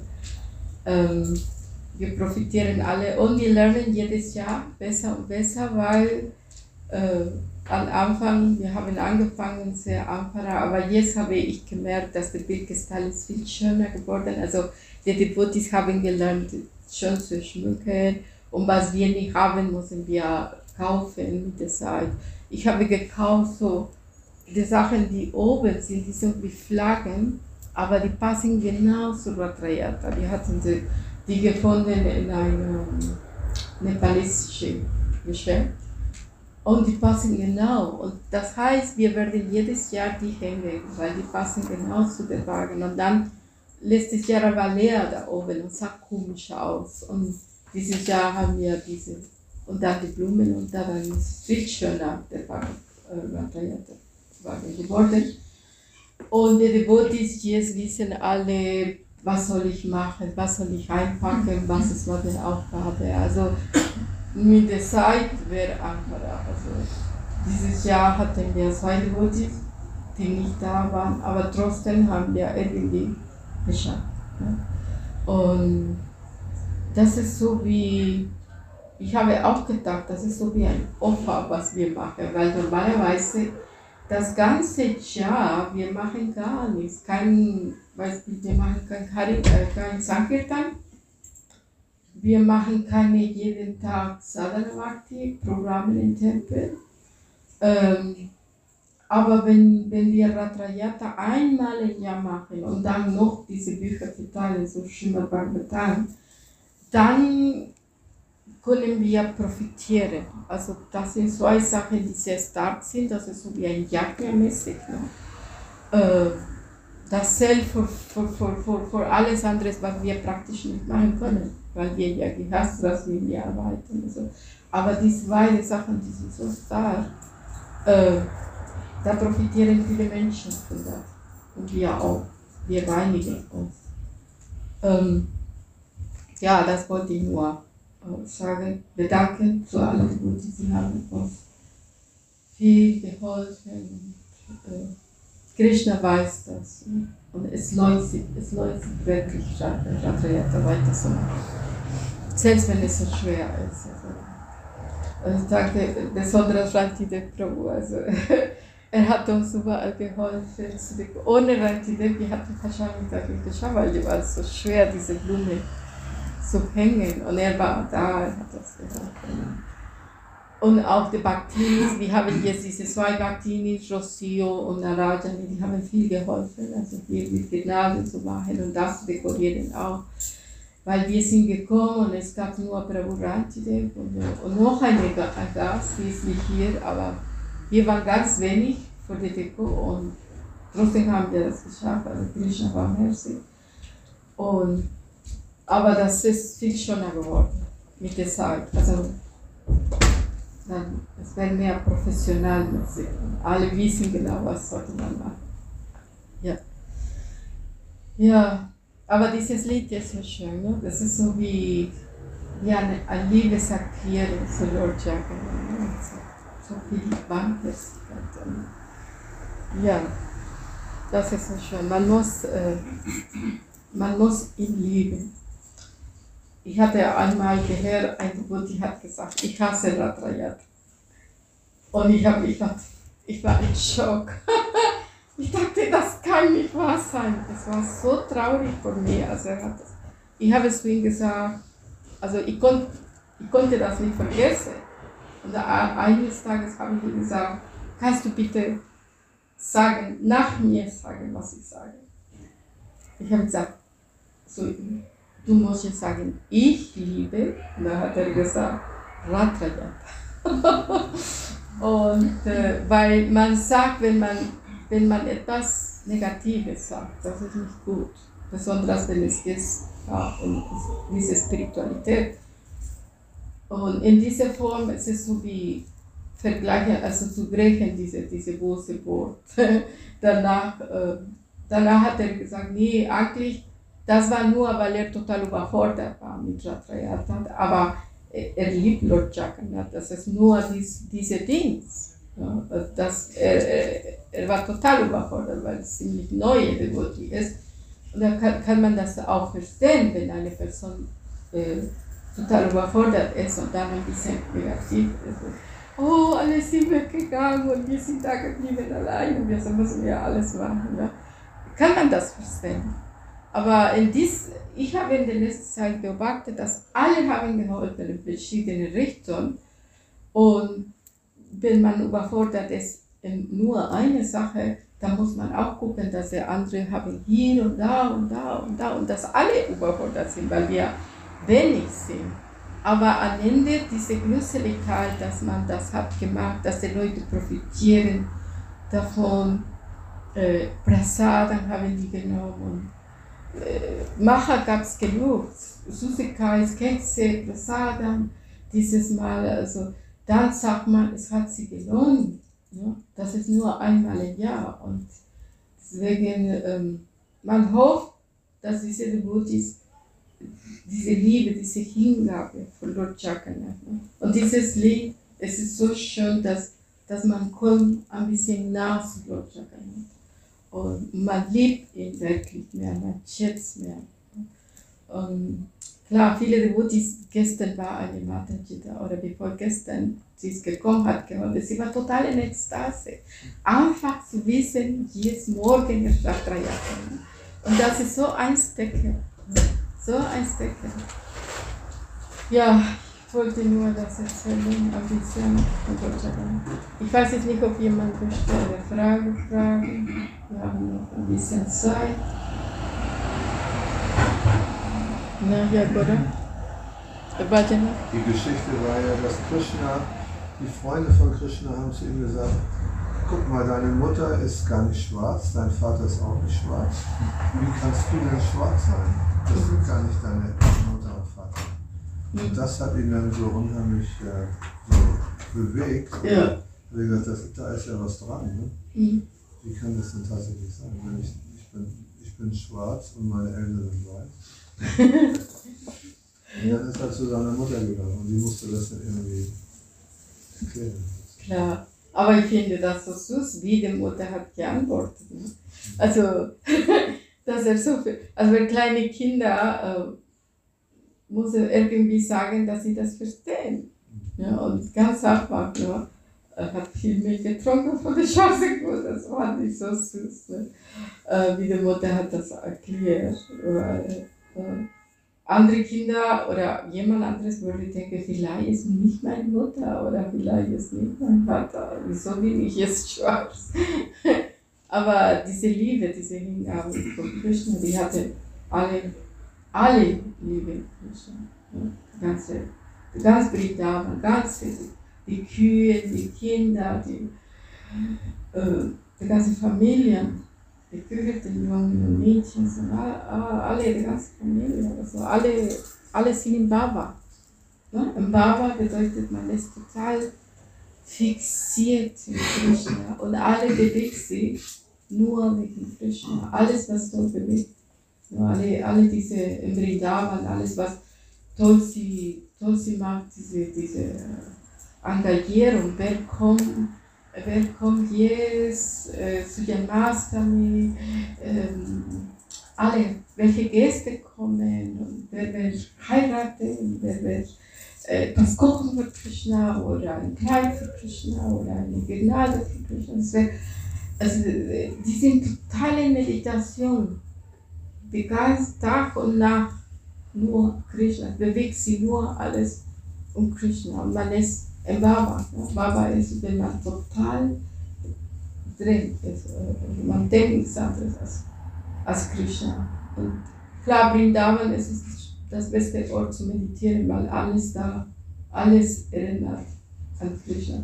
Ähm, wir profitieren alle und wir lernen jedes Jahr besser und besser, weil äh, am Anfang, wir haben angefangen sehr einfach, aber jetzt habe ich gemerkt, dass der Bildgestalt ist viel schöner geworden. Also die Devotis haben gelernt, schön zu schmücken. Und was wir nicht haben, müssen wir kaufen mit der Zeit. Ich habe gekauft so die Sachen, die oben sind, die sind wie Flaggen, aber die passen genau zu Ratrayata. Wir hatten die, die gefunden in einem nepalesischen Geschäft. Und die passen genau. Und das heißt, wir werden jedes Jahr die hängen, weil die passen genau zu den Wagen. Und dann letztes Jahr war leer da oben und sah komisch aus. Und dieses Jahr haben wir diese, und dann die Blumen und da war es viel schöner, der Wagen, äh, Wagen geworden. Und die Devotis jetzt wissen alle, was soll ich machen, was soll ich einpacken, was ist meine Aufgabe. Also mit der Zeit wäre einfacher. Also dieses Jahr hatten wir zwei Devotis, die nicht da waren, aber trotzdem haben wir irgendwie geschafft. Ne? Und das ist so wie, ich habe auch gedacht, das ist so wie ein Opfer, was wir machen, weil normalerweise das ganze Jahr, wir machen gar nichts, kein, Beispiel, wir machen kein, äh, kein Sankirtan, wir machen keine jeden Tag Sadhana Bhakti Programme im Tempel. Ähm, aber wenn, wenn wir Ratrayata einmal im Jahr machen und dann noch diese Bücher verteilen, so Srimad Bhagavatam, dann können wir profitieren. Also das sind zwei Sachen, die sehr stark sind, also so wie ein Jagdmäßig. Ne? Äh, das zählt für, für, für, für, für alles andere, was wir praktisch nicht machen können, weil wir ja Gehastras, wie wir arbeiten. Also. Aber diese beiden Sachen, die sind so stark, äh, da profitieren viele Menschen von das. Und wir auch. Wir reinigen uns. Ähm, ja, das wollte ich nur äh, sagen. Bedanken zu allen, die Sie haben uns viel geholfen. Und, äh, Krishna weiß das. Und es lohnt sich, es sich wirklich, Ratrayata weiterzumachen. Selbst wenn es so schwer ist. Also, ich danke besonders Rantidev Prabhu. Also, er hat uns überall geholfen. Ohne Rantidev, wir hatten wahrscheinlich dadurch geschafft, weil es war so schwer, diese Blume zu hängen. Und er war da, er hat das geholfen. Und auch die Baktinis, wir haben jetzt diese zwei Baktinis, Rossio und Narajani, die haben viel geholfen, also hier mit Gnade zu machen und das zu dekorieren auch. Weil wir sind gekommen und es gab nur Prabhu Rantidev und, und noch eine Gast, die ist nicht hier, aber wir waren ganz wenig für die Deko und trotzdem haben wir das geschafft, also Krishna war merci. Und, aber das ist viel schöner geworden mit der Zeit. Also, dann, es wäre mehr professionell. Alle wissen genau, was sollte man machen. Ja. Ja, aber dieses Lied ist so schön, ne? Das ist so wie, wie eine, eine Liebeserklärung zu Lord Jacob. Ne? So, so viel Barmherzigkeit. Ja, das ist so schön. Man muss, äh, man muss ihn lieben. Ich hatte einmal gehört, ein Buddhi hat gesagt, ich hasse Ratrayat. Und ich, hab, ich, war, ich war in Schock. ich dachte, das kann nicht wahr sein. Es war so traurig für mich. Also er hat ich habe es ihm gesagt, also ich, kon, ich konnte das nicht vergessen. Und eines Tages habe ich ihm gesagt, kannst du bitte sagen, nach mir sagen, was ich sage. Ich habe gesagt, so, du musst jetzt sagen, ich liebe, dann hat er gesagt, Ratrayat. und äh, weil man sagt, wenn man, wenn man etwas Negatives sagt, das ist nicht gut. Besonders wenn es ist ja, um diese Spiritualität. Und in dieser Form ist es so wie Vergleiche, also zu brechen, diese, diese böse Wort. danach, äh, danach hat er gesagt, nee, eigentlich das war nur, weil er total überfordert war mit Ratrayata. Aber er liebt Lord Jagannath. Das ist nur dies, diese Dings. Ja, das, er, er war total überfordert, weil es ziemlich neue Devotee ist. Und da kann, kann man das auch verstehen, wenn eine Person äh, total überfordert ist und dann ein bisschen negativ ist. Oh, alle sind weggegangen und wir sind da geblieben allein und wir müssen ja alles machen. Ja. Kann man das verstehen? Aber in dies, ich habe in der letzten Zeit beobachtet, dass alle haben geholfen in verschiedene Richtungen. Und wenn man überfordert ist in nur eine Sache, dann muss man auch gucken, dass die anderen haben hier und da und da und da und dass alle überfordert sind, weil wir wenig sind. Aber am Ende diese Glückseligkeit, dass man das hat gemacht, dass die Leute profitieren davon, äh, Prasadam haben die genommen Macher gab es genug. Süßigkeit, Kekse, Prasadam, dieses Mal. Also dann sagt man, es hat sich gelohnt. Ja? Das ist nur einmal im Jahr. Und deswegen, ähm, man hofft, dass diese Devotees diese Liebe, diese Hingabe von Lord Jagannath. Ne? Und dieses Lied, es ist so schön, dass, dass man kommt ein bisschen nah zu Lord Jagannath. Und man liebt ihn wirklich mehr, man schätzt mehr. Und klar, viele Devotees, gestern war eine Mataji da, oder bevor gestern sie ist gekommen hat, geholfen. Sie war total in Ekstase. Einfach zu wissen, jetzt morgen ist Ratrayatana. Und das ist so ein Stecker. So ein Stecker. Ja, wollte nur das erzählen, ein bisschen. Ich weiß jetzt nicht, ob jemand möchte eine Frage fragen. Wir haben noch ein bisschen Zeit. Na ja, oder? Bhajan. Die Geschichte war ja, dass Krishna, die Freunde von Krishna haben zu ihm gesagt, guck mal, deine Mutter ist gar nicht schwarz, dein Vater ist auch nicht schwarz. Wie kannst du denn schwarz sein? Das sind gar nicht deine Mutter und Vater. Und das hat ihn dann so unheimlich äh, so bewegt. Ja. Gesagt, das, da ist ja was dran. Ne? Mhm. Wie kann das denn tatsächlich sein? Wenn ich, ich, bin, ich bin schwarz und meine Eltern sind weiß. und dann ist er zu seiner Mutter gegangen und die musste das dann irgendwie erklären. Klar. Aber ich finde das so süß, wie die Mutter hat geantwortet. Ne? Also, dass er so viel, also wenn kleine Kinder, äh, muss er irgendwie sagen, dass sie das verstehen. Ja, und ganz einfach, ne? er hat viel Milch getrunken von der Schauseekuh, das fand ich so süß. Ne? Äh, wie die Mutter hat das erklärt. Weil, äh, andere Kinder oder jemand anderes würde denken, vielleicht ist nicht meine Mutter oder vielleicht ist nicht mein Vater. Wieso bin ich jetzt schwarz? Aber diese Liebe, diese Hingabe von Krishna, die hatte alle, alle Liebe Krishna. Die ganze, ganze Vrindavan, ganz die Kühe, die Kinder, die, äh, die ganze Familien die Küche, die jungen und Mädchen, sind alle, alle, die ganze Familie, also alle, alle sind im Baba. Ne? Im Baba bedeutet, man ist total fixiert in Krishna und alle bewegt sich nur wegen Krishna. Alles, was so bewegt. Ne? Alle, alle diese im Vrindavan, alles, was Tulsi, Tulsi macht, diese, diese Engagierung, wer kommt wer kommt jetzt äh, zu Janmastami, ähm, alle, welche Gäste kommen, und wer wird heiraten, wer wird äh, was kochen für Krishna oder ein Kleid für Krishna oder eine Gnade für Krishna. Also, die sind total in Meditation. Die ganze Tag und Nacht nur Krishna, bewegt sie nur alles um Krishna. Und man ist im Baba. Ja. Baba ist, wenn man total drin ist. Man denkt nichts anderes als, als Krishna. Und klar, Vrindavan es ist das beste Ort zu meditieren, weil alles da, alles erinnert an Krishna.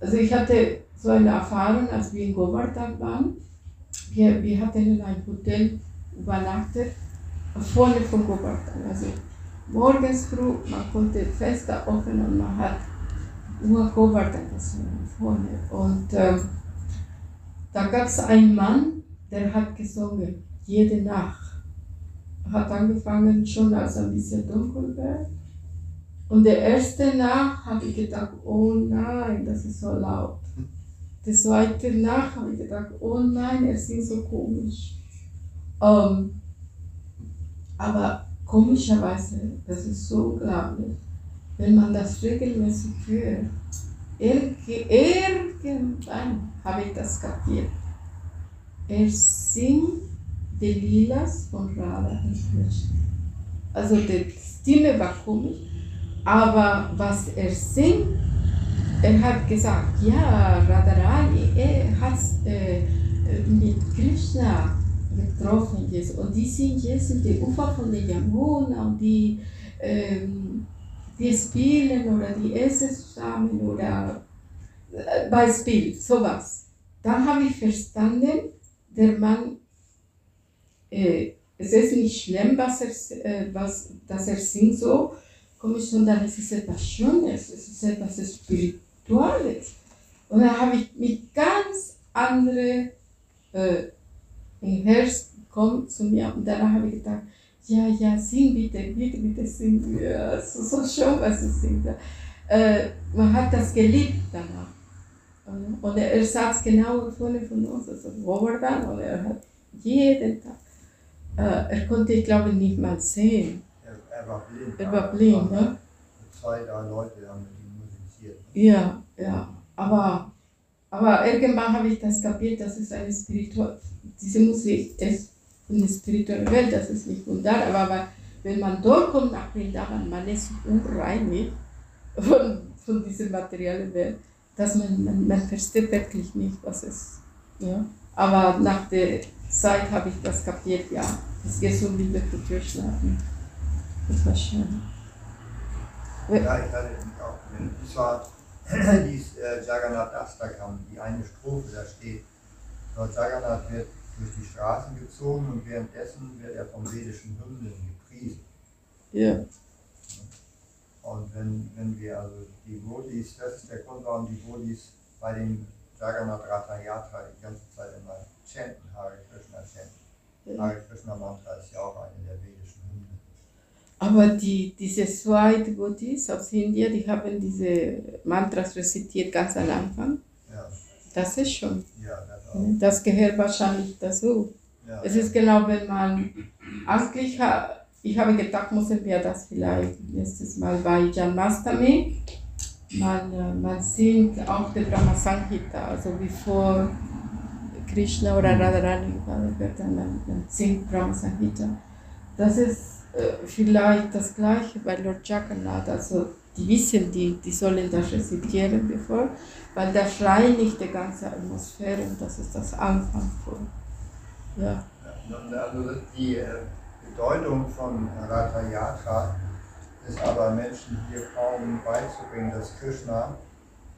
Also ich hatte so eine Erfahrung, als wir in Govardhan waren. Wir, wir hatten in einem Hotel übernachtet, vorne von Govardhan. Also morgens früh, man konnte Fenster öffnen und man hat Govardhan gesungen vorne. Und ähm, da gab es einen Mann, der hat gesungen, jede Nacht. Hat angefangen schon als ein bisschen dunkel war. Und der erste Nacht habe ich gedacht, oh nein, das ist so laut. Die zweite Nacht habe ich gedacht, oh nein, er singt so komisch. Ähm, aber komischerweise, das ist so unglaublich, wenn man das regelmäßig hört, irgendwann habe ich das kapiert. Er singt die Lilas von Radha Krishna. Also die Stimme war komisch, aber was er singt, er hat gesagt, ja, Radharani, er hat äh, mit Krishna getroffen jetzt und die sind jetzt in den Ufer von der Yamuna und die, ähm, die spielen oder die essen zusammen oder äh, Beispiel, sowas. Dann habe ich verstanden, der Mann, äh, es ist nicht schlimm, was er, äh, was, dass er singt so, komisch, sondern es ist etwas Schönes, es ist etwas Spirituelles. Und dann habe ich mit ganz anderen äh, im Herz kommt zu mir und danach habe ich gedacht, ja, ja, sing bitte, bitte, bitte sing. Ja, so, so schön, was sie singt. Äh, man hat das geliebt danach. Und er saß genau vorne von uns, also Govardhan, und er hat jeden Tag, äh, er konnte, ich glaube, nicht mal sehen. Er, er war blind. Er war blind, ne? Zwei, drei Leute haben mit ihm musiziert. Ja, ja, aber, aber irgendwann habe ich das kapiert, dass es eine spirituelle, diese Musik ist eine spirituelle Welt, das ist nicht da, aber wenn man dort kommt nach Vrindavan, man ist unreinig, von, von dieser materiellen Welt, dass man, man, man versteht wirklich nicht, was es ja. Aber nach der Zeit habe ich das kapiert, ja. Es geht um die Kultur schlafen. Das war schön. Ja, ich hatte mich auch drin. Das war die äh, Jagannath Astakam, die eine Strophe, da steht, dort Jagannath wird durch die Straßen gezogen und währenddessen wird er vom vedischen Hymnen gepriesen. Ja. Und wenn, wenn wir also die Bodhis, das ist der Grund, warum die Bodhis bei dem Jagannath Ratha Yatra die ganze Zeit immer chanten, Hare Krishna chanten. Hare Krishna Mantra ist ja auch eine der vedischen Hymnen. Aber die, diese zwei Devotees aus Indien, die haben diese Mantras rezitiert ganz am Anfang. Ja, Das ist schon. ja, das gehört wahrscheinlich dazu. Ja, Es ist genau, wenn man eigentlich, ich habe gedacht, müssen wir das vielleicht nächstes Mal bei Janmastami, man, äh, man singt auch den Brahma Sanghita, also bevor Krishna oder Radharani wird, dann man, man singt Brahma Sanghita. Das ist äh, vielleicht das Gleiche bei Lord Jagannath, also die wissen, die, die sollen das rezitieren bevor, weil das reinigt die ganze Atmosphäre und das ist das Anfang von, ja. Also die äh, Bedeutung von Ratha Yatra ist aber Menschen hier kaum beizubringen, dass Krishna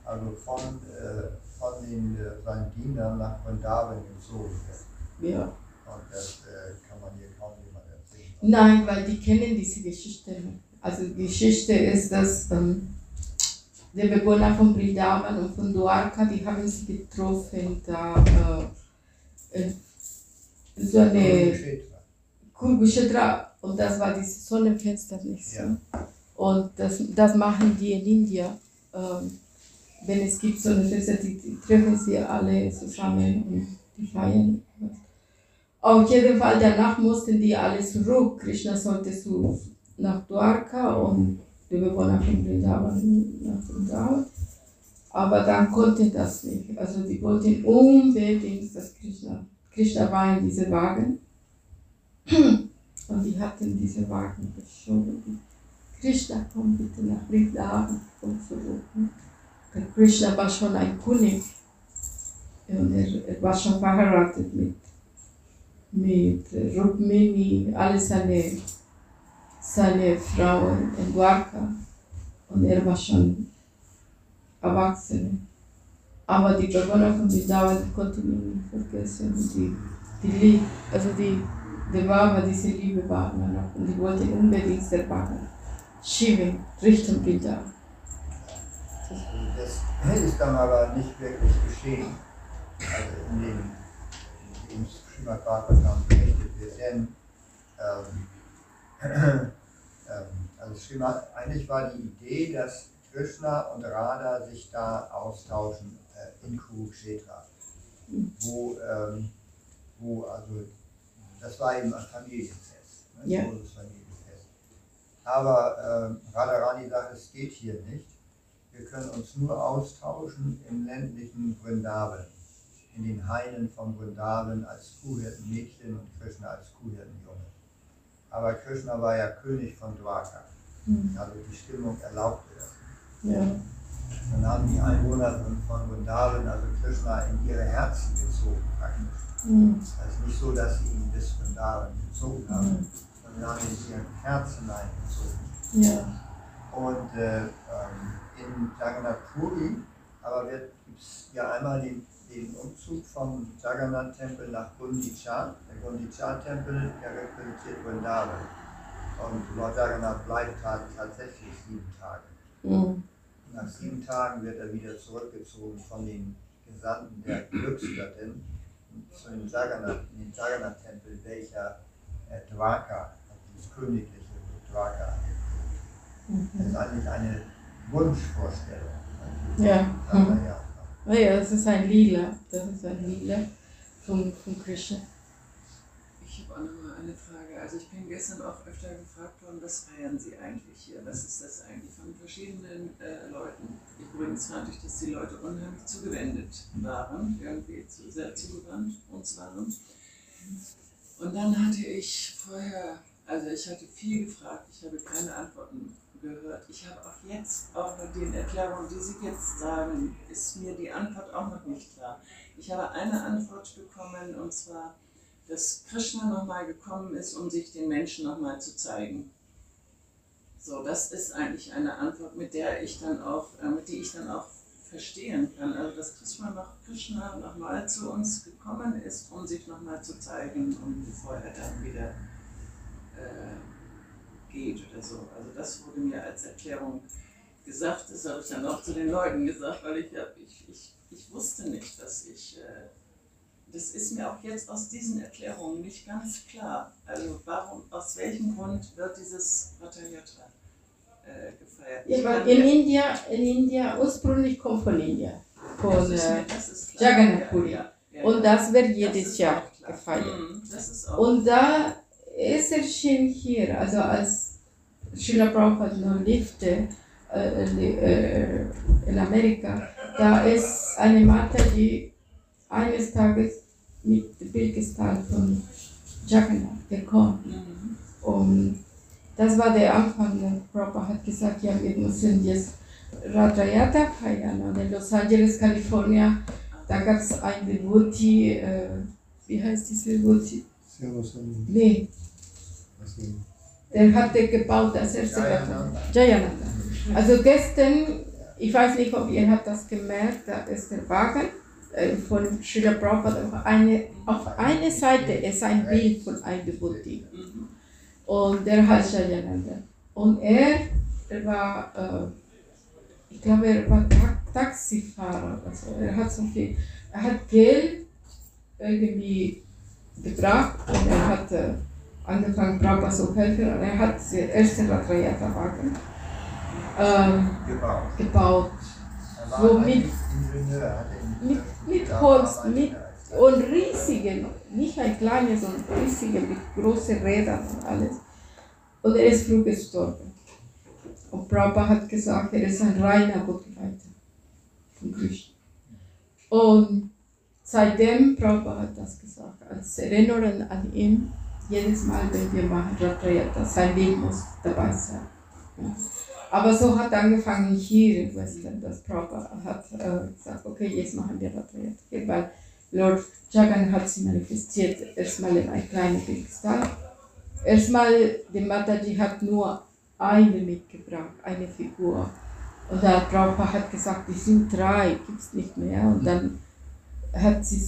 also von, äh, von den, äh, seinen Dienern nach Vrindavan gezogen wird. Ja. Und das äh, kann man hier kaum jemand erzählen. Nein, weil die kennen diese Geschichte. nicht. Also die Geschichte ist, dass ähm, die Bewohner von Vrindavan und von Dwarka, die haben sich getroffen, da äh, in so eine Kshetra. Kurgukshetra und das war dieses Sonnenfinsternis. Ja. ne? Und das, das machen die in Indien. Ähm, wenn es gibt so eine Feste, die, die treffen sie alle zusammen und die feiern. Auf jeden Fall, danach mussten die alle zurück. Krishna sollte zu, nach Dwarka und die Bewohner von Vrindavan nach Vrindavan. Aber dann konnten das nicht. Also die wollten unbedingt, dass Krishna, Krishna war in diesem Wagen. Und die hatten diese Wagen geschoben. Krishna, komm bitte nach Vrindavan, komm zurück. Der Krishna war schon ein König. Und er, er war schon verheiratet mit, mit Rukmini, alle seine, seine Frauen in Dwarka. Und er war schon erwachsen. Aber die Bewohner von Vrindavan konnten ihn nicht vergessen. Die, die Liebe, also die, die Baba, diese Liebe war immer noch. Und die wollte unbedingt der Wagen schieben, Richtung Vrindavan. Das ist dann aber nicht wirklich geschehen. Also in dem, in dem Srimad Bhagavatam berichtet wird, denn ähm, ähm, also Srimad, eigentlich war die Idee, dass Krishna und Radha sich da austauschen äh, in Kurukshetra, wo, ähm, wo also das war eben ein Familienfest, ne? Ja. ein großes Familienfest. Aber ähm, Radharani sagt, es geht hier nicht. Wir können uns nur austauschen im ländlichen Vrindavan, in den Hainen von Vrindavan als Kuhhirtenmädchen und Krishna als Kuhhirtenjunge. Aber Krishna war ja König von Dwarka, Hm. also die Stimmung erlaubte das. Ja. Dann haben die Einwohner von, Vrindavan also Krishna in ihre Herzen gezogen praktisch. Hm. Es ist nicht so, dass sie ihn bis Vrindavan gezogen haben, Hm. sondern haben ihn in ihren Herzen eingezogen. Ja. Und äh, ähm, in Jagannath Puri aber gibt es ja einmal den, den Umzug vom Jagannath-Tempel nach Gundicha. Der Gundicha-Tempel, der repräsentiert Vrindavan. Und Lord Jagannath bleibt ta- tatsächlich sieben Tage. Hm. Nach sieben Tagen wird er wieder zurückgezogen von den Gesandten der Glücksgöttin zu dem Jagannath, in den Jagannath-Tempel, welcher äh, Dwarka, das königliche Dwarka, das ist eigentlich eine Wunschvorstellung. Ja. Aber Hm. ja. Ah ja, das ist ein Lila. Das ist ein Lila von, von Krishna. Ich habe auch noch mal eine Frage. Also ich bin gestern auch öfter gefragt worden, was feiern Sie eigentlich hier? Was ist das eigentlich von verschiedenen äh, Leuten? Übrigens fand ich, dass die Leute unheimlich zugewendet waren, irgendwie zu, sehr zugewandt uns waren. Und dann hatte ich vorher, also ich hatte viel gefragt, ich habe keine Antworten gehört. Ich habe auch jetzt, auch bei den Erklärungen, die Sie jetzt sagen, ist mir die Antwort auch noch nicht klar. Ich habe eine Antwort bekommen und zwar, dass Krishna nochmal gekommen ist, um sich den Menschen nochmal zu zeigen. So, das ist eigentlich eine Antwort, mit der ich dann auch, äh, mit die ich dann auch verstehen kann. Also dass Krishna noch nochmal zu uns gekommen ist, um sich nochmal zu zeigen bevor er dann wieder äh, geht oder so. Also das wurde mir als Erklärung gesagt, das habe ich dann auch zu den Leuten gesagt, weil ich, hab, ich, ich, ich wusste nicht, dass ich, äh, das ist mir auch jetzt aus diesen Erklärungen nicht ganz klar. Also warum, aus welchem Grund wird dieses Ratayatra äh, gefeiert? Ja, Ich weil in mir- India, in India, ursprünglich kommt von India. Von, äh. Jagannath Puri. Ja, ja, ja, und das wird jedes Jahr gefeiert. Mhm, Und da ist erschien hier, also als Srila Prabhupada noch lebte äh, äh, in Amerika, da ist eine Mata, die eines Tages mit dem Bildgestalt von Jagannath gekommen. Mhm. Und das war der Anfang. Und Prabhupada hat gesagt, ja, wir müssen jetzt Radhayata feiern. Und in Los Angeles, Kalifornien, da gab es ein Devotee, äh, wie heißt diese Devotee? Siamasani. Der hatte gebaut, das erste Jayananda. Jayananda. Also gestern, ich weiß nicht, ob ihr habt das gemerkt, da ist der Wagen äh, von Srila Prabhupada auf eine, auf eine Seite ist ein Bild von einem Devotee. Und der heißt Jayananda. Und er, er war, äh, ich glaube, er war Ta Taxifahrer. Also er hat so viel, er hat Geld irgendwie gebracht und er hat äh, angefangen, Prabhupada zu helfen und er hat den ersten Ratrayata-Wagen ähm, gebaut. So mit- mit- mit Holz, mit-. Und riesige, nicht ein kleines, sondern riesige mit großen Rädern und alles. Und er ist früh gestorben. Und Prabhupada hat gesagt, er ist ein reiner Begleiter von Krishna. Und seitdem, Prabhupada hat das gesagt, als Erinnerung an ihn, jedes Mal, wenn wir machen Ratrayata, sein Weg muss dabei sein. Ja. Aber so hat angefangen hier in Western, dass Prabhupada hat äh, gesagt, okay, jetzt machen wir Ratrayata. hier, Weil Lord Jagan hat sie manifestiert, erstmal in ein kleines Kristall. Erstmal, die Mataji hat nur eine mitgebracht, eine Figur. Und da Prabhupada hat gesagt, die sind drei, gibt es nicht mehr. Und dann hat sie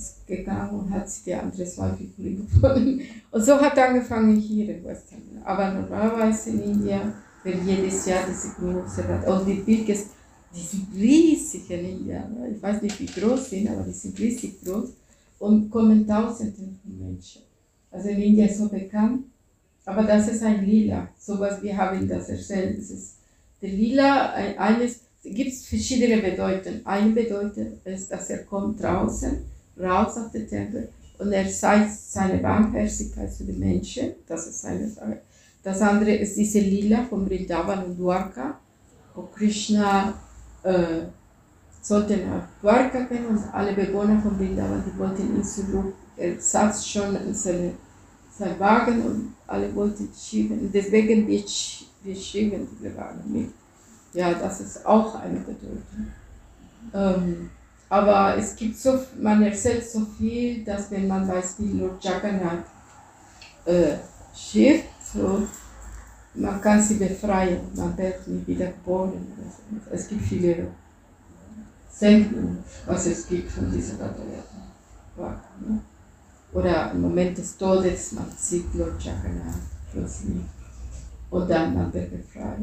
zurückgegangen und hat sie die andere Figuren gefunden. Und so hat angefangen hier in Western. Aber normalerweise in Indien wird jedes Jahr diese große Rad. Und die Bilges, die sind riesig in Indien. Ich weiß nicht, wie groß sie sind, aber die sind riesig groß. Und kommen Tausende von Menschen. Also in Indien ist so bekannt. Aber das ist ein Lila. Sowas, wir haben das erzählt. Das ist der Lila, ein- eines, gibt es verschiedene Bedeutungen. Eine Bedeutung ist, dass er kommt draußen, raus auf den Tempel und er zeigt seine Barmherzigkeit zu den Menschen. Das ist eine Sache. Das andere ist diese Lila von Vrindavan und Dwarka, wo Krishna äh, sollte nach Dwarka gehen und alle Bewohner von Vrindavan, die wollten ihn zurück. Er saß schon in seine, seinem Wagen und alle wollten schieben. Deswegen wir, wir schieben diese Wagen mit. Ja, das ist auch eine Bedeutung. Ähm, aber es gibt so, man erzählt so viel, dass wenn man weiß, wie Lord Jagannath äh, schiebt, so, man kann sie befreien, man wird nie wieder geboren. oder so. Es gibt viele Sendungen, was es gibt von dieser. Ne? Oder im Moment des Todes, man sieht Lord Jagannath plötzlich und dann man wird befreit.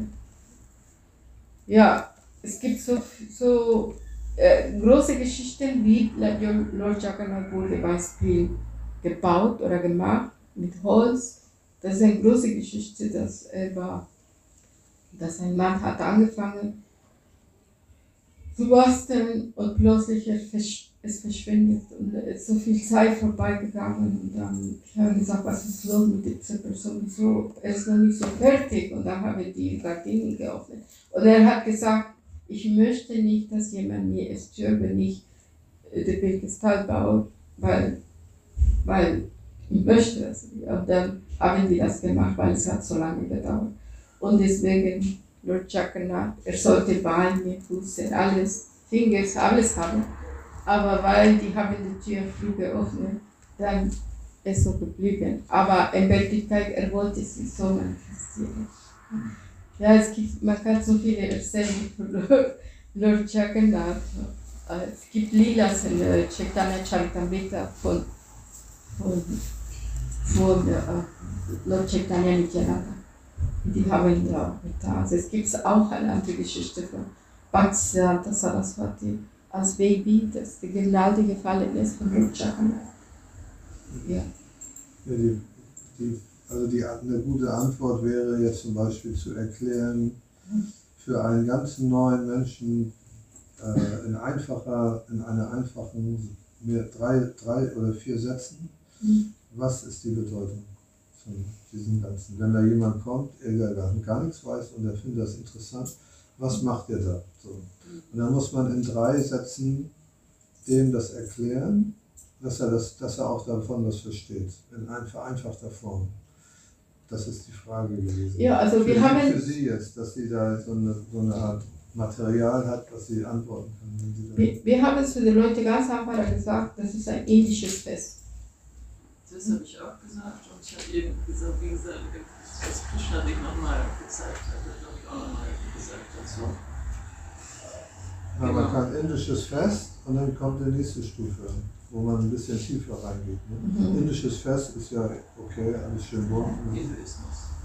Ja, es gibt so, so äh, große Geschichten, wie Lord Jagannath wurde Beispiel gebaut oder gemacht mit Holz. Das ist eine große Geschichte, dass er war, dass ein Mann hat angefangen zu basteln und plötzlich es verschwindet und es ist so viel Zeit vorbeigegangen und dann ich habe gesagt, was ist los mit dieser Person? Wieso? Er ist noch nicht so fertig und dann habe ich die Gardinen geöffnet. Und er hat gesagt, ich möchte nicht, dass jemand mir stört, wenn ich äh, den Pedestal baue, weil, weil ich möchte das. Und dann haben die das gemacht, weil es hat so lange gedauert. Und deswegen Lord Jagannath, er sollte Beine, Füße, alles, Fingers, alles haben. Aber weil die haben die Tür früh geöffnet, dann ist so geblieben. Aber in Wirklichkeit, er wollte sich so manifestieren. Ja, es gibt, man kann so viele erzählen von Lord. Äh, Es gibt Lilas in äh, Chaitanya Charitamrita von, von, von Lord Chaitanya Nityananda. Die haben da getan. Also es gibt auch eine andere Geschichte von Bhaktisiddhanta Saraswati als Baby, das die Gnade gefallen ist von Lord Jagannath. Ja. Ja, die, die, also die, eine gute Antwort wäre jetzt zum Beispiel zu erklären, für einen ganz neuen Menschen äh, in, einfacher, in einer einfachen, mehr, drei, drei oder vier Sätzen, was ist die Bedeutung von diesem Ganzen? Wenn da jemand kommt, der gar, nichts weiß und er findet das interessant, was macht er da? So. Und dann muss man in drei Sätzen dem das erklären, dass er, das, dass er auch davon was versteht, in ein, vereinfachter Form. Das ist die Frage gewesen. Ja, also wir für, haben- Sie, für Sie jetzt, dass Sie da so eine, so eine Art Material hat, was Sie antworten können. Wenn Sie Wir, wir haben es für die Leute ganz einfach gesagt, das ist ein indisches Fest. Das habe ich auch gesagt und ich habe eben gesagt, wie gesagt, was Krishna sich nochmal gezeigt hat, das habe ich auch nochmal gesagt dazu. Ja, man Genau. kann indisches Fest und dann kommt die nächste Stufe, wo man ein bisschen tiefer reingeht. Ne? Mhm. Indisches Fest ist ja okay, alles schön bunt. Ne?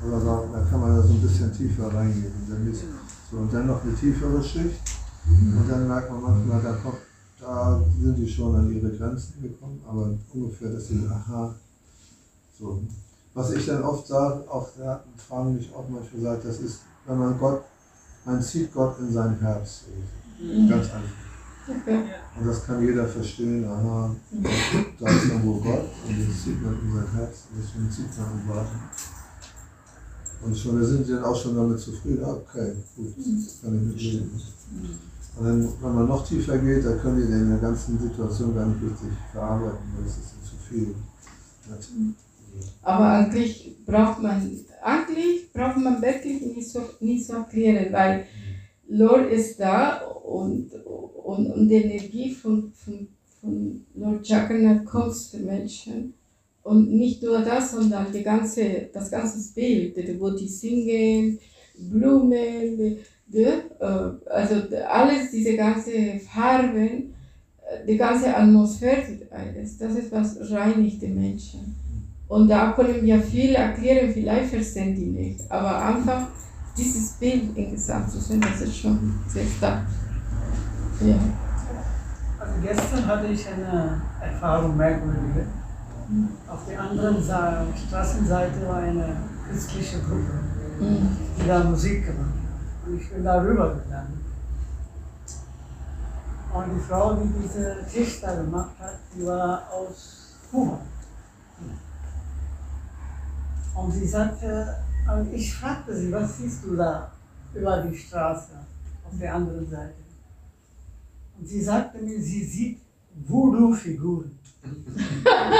Aber da, da kann man da so ein bisschen tiefer reingehen. Und dann, ist, Genau. so, und dann noch eine tiefere Schicht. Und dann merkt man manchmal, da, kommt, da sind die schon an ihre Grenzen gekommen, aber ungefähr, dass sie, aha, so. Was ich dann oft sage, auch da fragen mich auch manchmal sagt, das ist, wenn man Gott, man zieht Gott in sein Herz. Mhm. Ganz einfach. Okay. Und das kann jeder verstehen, aha, da ist irgendwo Gott und den zieht man in sein Herz und deswegen zieht man und wartet. Und schon, da sind sie dann auch schon damit zufrieden, ah, okay, gut, das kann ich mit leben. Und dann, wenn man noch tiefer geht, da können die in der ganzen Situation gar nicht richtig verarbeiten, weil es ist dann zu viel. Aber eigentlich braucht man, eigentlich braucht man wirklich nicht so, nicht so erklären, weil Lord ist da und, und, und die Energie von, von, von Lord Jagannath kommt zu den Menschen. Und nicht nur das, sondern die ganze, das ganze Bild, wo die singen, Blumen, die, äh, also alles, diese ganze Farben, äh, die ganze Atmosphäre, alles, das ist was reinigt die Menschen. Und da können wir viel erklären, vielleicht verstehen die nicht. Aber einfach dieses Bild insgesamt zu sehen, das ist schon sehr stark. Ja. Also gestern hatte ich eine Erfahrung merkwürdige. Auf der anderen Seite, Straßenseite war eine christliche Gruppe, Mhm. die da Musik gemacht hat. Und ich bin da rübergegangen. Und die Frau, die diese Tisch da gemacht hat, die war aus Kuba. Und sie sagte, und ich fragte sie, was siehst du da über die Straße auf der anderen Seite? Und sie sagte mir, sie sieht Voodoo-Figuren.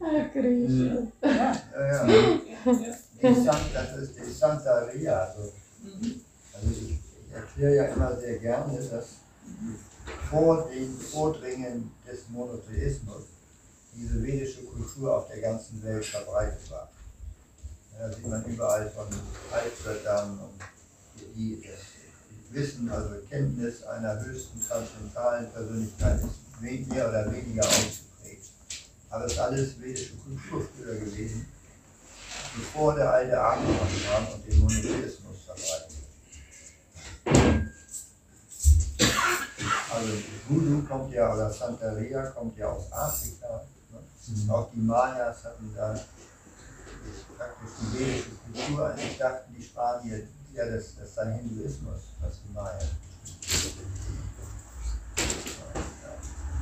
Ah, Krishna. Ja, Ja, ja. Die San, das ist die Santa Ria. Also, Mhm. also ich, ich erkläre ja immer sehr gerne, dass vor dem Vordringen des Monotheismus diese vedische Kultur auf der ganzen Welt verbreitet war. Ja, sieht man überall von Altgöttern und die, das Wissen, also Kenntnis einer höchsten transzendentalen Persönlichkeit ist mehr oder weniger ausgeprägt. Aber es ist alles vedische Kultur früher gewesen, bevor der alte Abraham kam und den Monotheismus verbreitet. Also Voodoo kommt ja, oder Santeria kommt ja aus Afrika. Ne? Auch die Mayas hatten da praktisch die vedische Kultur. Eigentlich dachten die Spanier, ja, das, das sei Hinduismus, was die Mayas.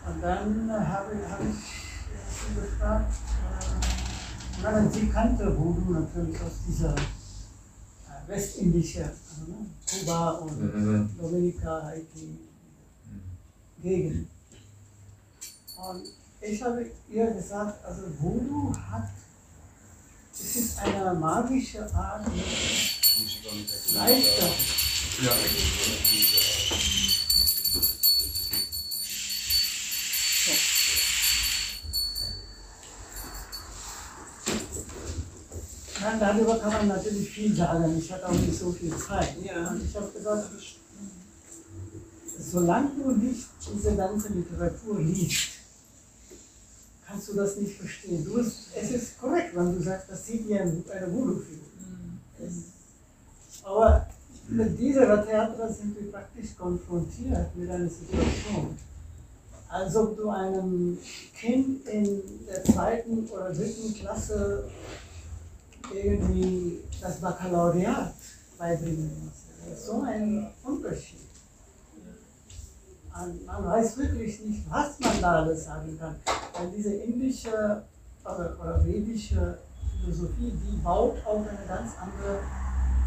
und dann habe, habe ich sie gefragt, äh, sie kannte Voodoo natürlich aus dieser äh, westindischen, also, ne, Kuba und Mhm. Dominika, Haiti, Gegend. Und ich habe ihr gesagt, also Voodoo hat, es ist eine magische Art, leichter. Ja. Nein, darüber kann man natürlich viel sagen. Ich hatte auch nicht so viel Zeit. Ja. Und ich habe gesagt, solange du nicht diese ganze Literatur liest, kannst du das nicht verstehen. Du, es wenn du sagst, das sieht wie ein- eine Voodoo-Figur. Aber mit dieser Theater sind wir praktisch konfrontiert mit einer Situation. Als ob du einem Kind in der zweiten oder dritten Klasse irgendwie das Baccalaureat beibringen musst. Das ist so ein Unterschied. Man, man weiß wirklich nicht, was man da alles sagen kann. Weil diese indische oder, oder vedische Philosophie, die baut auf eine ganz andere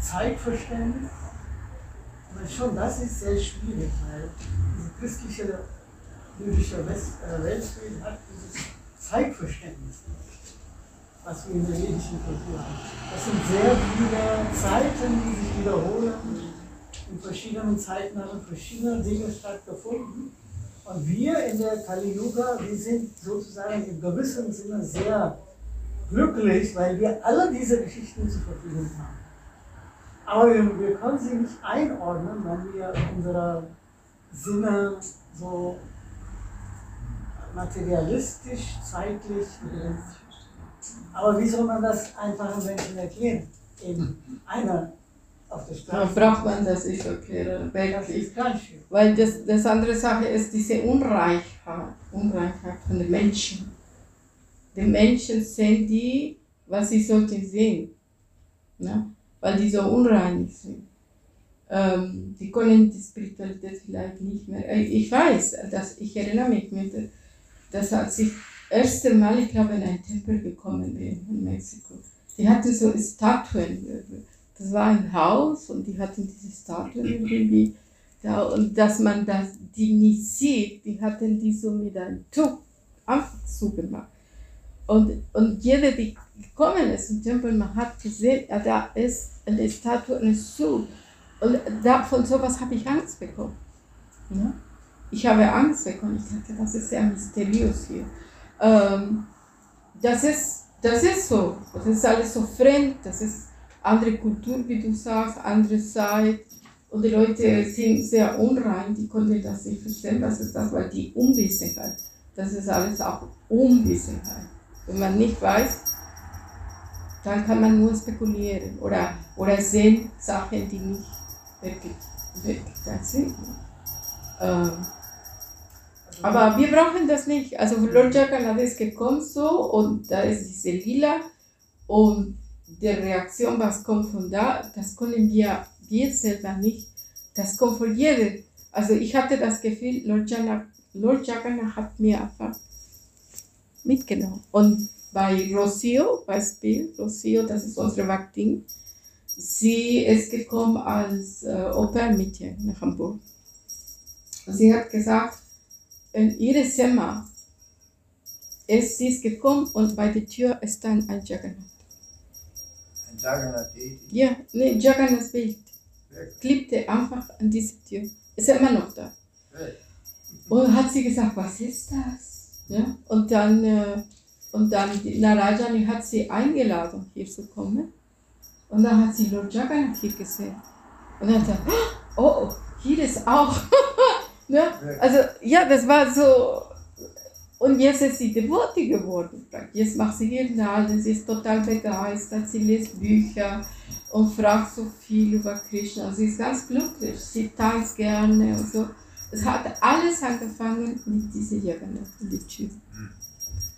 Zeitverständnis. Aber schon das ist sehr schwierig, weil diese christliche jüdische äh, Weltbild hat dieses Zeitverständnis was wir in der vedischen Kultur haben. Das sind sehr viele Zeiten, die sich wiederholen. In verschiedenen Zeiten haben verschiedene Dinge stattgefunden. Und wir in der Kali Yuga, wir sind sozusagen in gewissem Sinne sehr glücklich, weil wir alle diese Geschichten zur Verfügung haben. Aber wir, wir können sie nicht einordnen, wenn wir unsere Sinne so materialistisch, zeitlich. Aber wie soll man das einfachen Menschen erklären? In einer auf der Straße. braucht man das nicht erklären, Das wirklich. ist. Weil das, das andere Sache ist diese Unreichheit, Unreichheit von den Menschen. Die Menschen sehen die, was sie sollten sehen. Ne? Weil die so unreinig sind. Ähm, die können die Spiritualität vielleicht nicht mehr. Äh, Ich weiß, dass ich erinnere mich mit, dass als ich das erste Mal, ich glaube, in einen Tempel gekommen bin in Mexiko, die hatten so Statuen. Das war ein Haus und die hatten diese Statuen irgendwie ja, und dass man das, die nicht sieht, die hatten die so mit einem Tuch einfach zugemacht. Und, und jeder, die gekommen ist im Tempel, man hat gesehen, da ist eine Statue, eine zu. Und da, von sowas habe ich Angst bekommen. Ja? Ich habe Angst bekommen. Ich dachte, das ist sehr mysteriös hier. Ähm, das, ist, das ist so. Das ist alles so fremd. Das ist andere Kultur, wie du sagst, andere Zeit. Und die Leute sind sehr unrein, die konnten das nicht verstehen, was ist das, weil die Unwissenheit, das ist alles auch Unwissenheit. Wenn man nicht weiß, dann kann man nur spekulieren oder, oder sehen Sachen, die nicht wirklich, wirklich da sind. Ähm, aber wir brauchen das nicht. Also Lord Jagannath ist gekommen so und da ist diese Lila und die Reaktion, was kommt von da, das können wir, wir selber nicht. Das kommt von jedem. Also ich hatte das Gefühl, Lord Jagannath, Lord Jagannath hat mir einfach mitgenommen. Und bei Rocio, Beispiel, Rocio, das ist unsere Vaktin, sie ist gekommen als äh, Opernmädchen nach Hamburg. Und sie hat gesagt, in ihre Zimmer ist sie ist gekommen und bei der Tür ist dann ein Jagannath. Jagannath Deity. Ja, nee, Jagannaths Bild klebte einfach an diese Tür. Ist ja immer noch da. Wirklich. Und hat sie gesagt, was ist das? Ja? Und dann, äh, und dann die Narajani hat sie eingeladen, hier zu kommen. Und dann hat sie Lord Jagannath hier gesehen. Und dann hat sie, oh, oh, hier ist auch. ja? Also, ja, das war so. Und jetzt ist sie Devote geworden. Jetzt macht sie Hirnale, sie ist total begeistert, sie liest Bücher und fragt so viel über Krishna. Sie ist ganz glücklich, sie tanzt gerne und so. Es hat alles angefangen mit dieser in die Tür.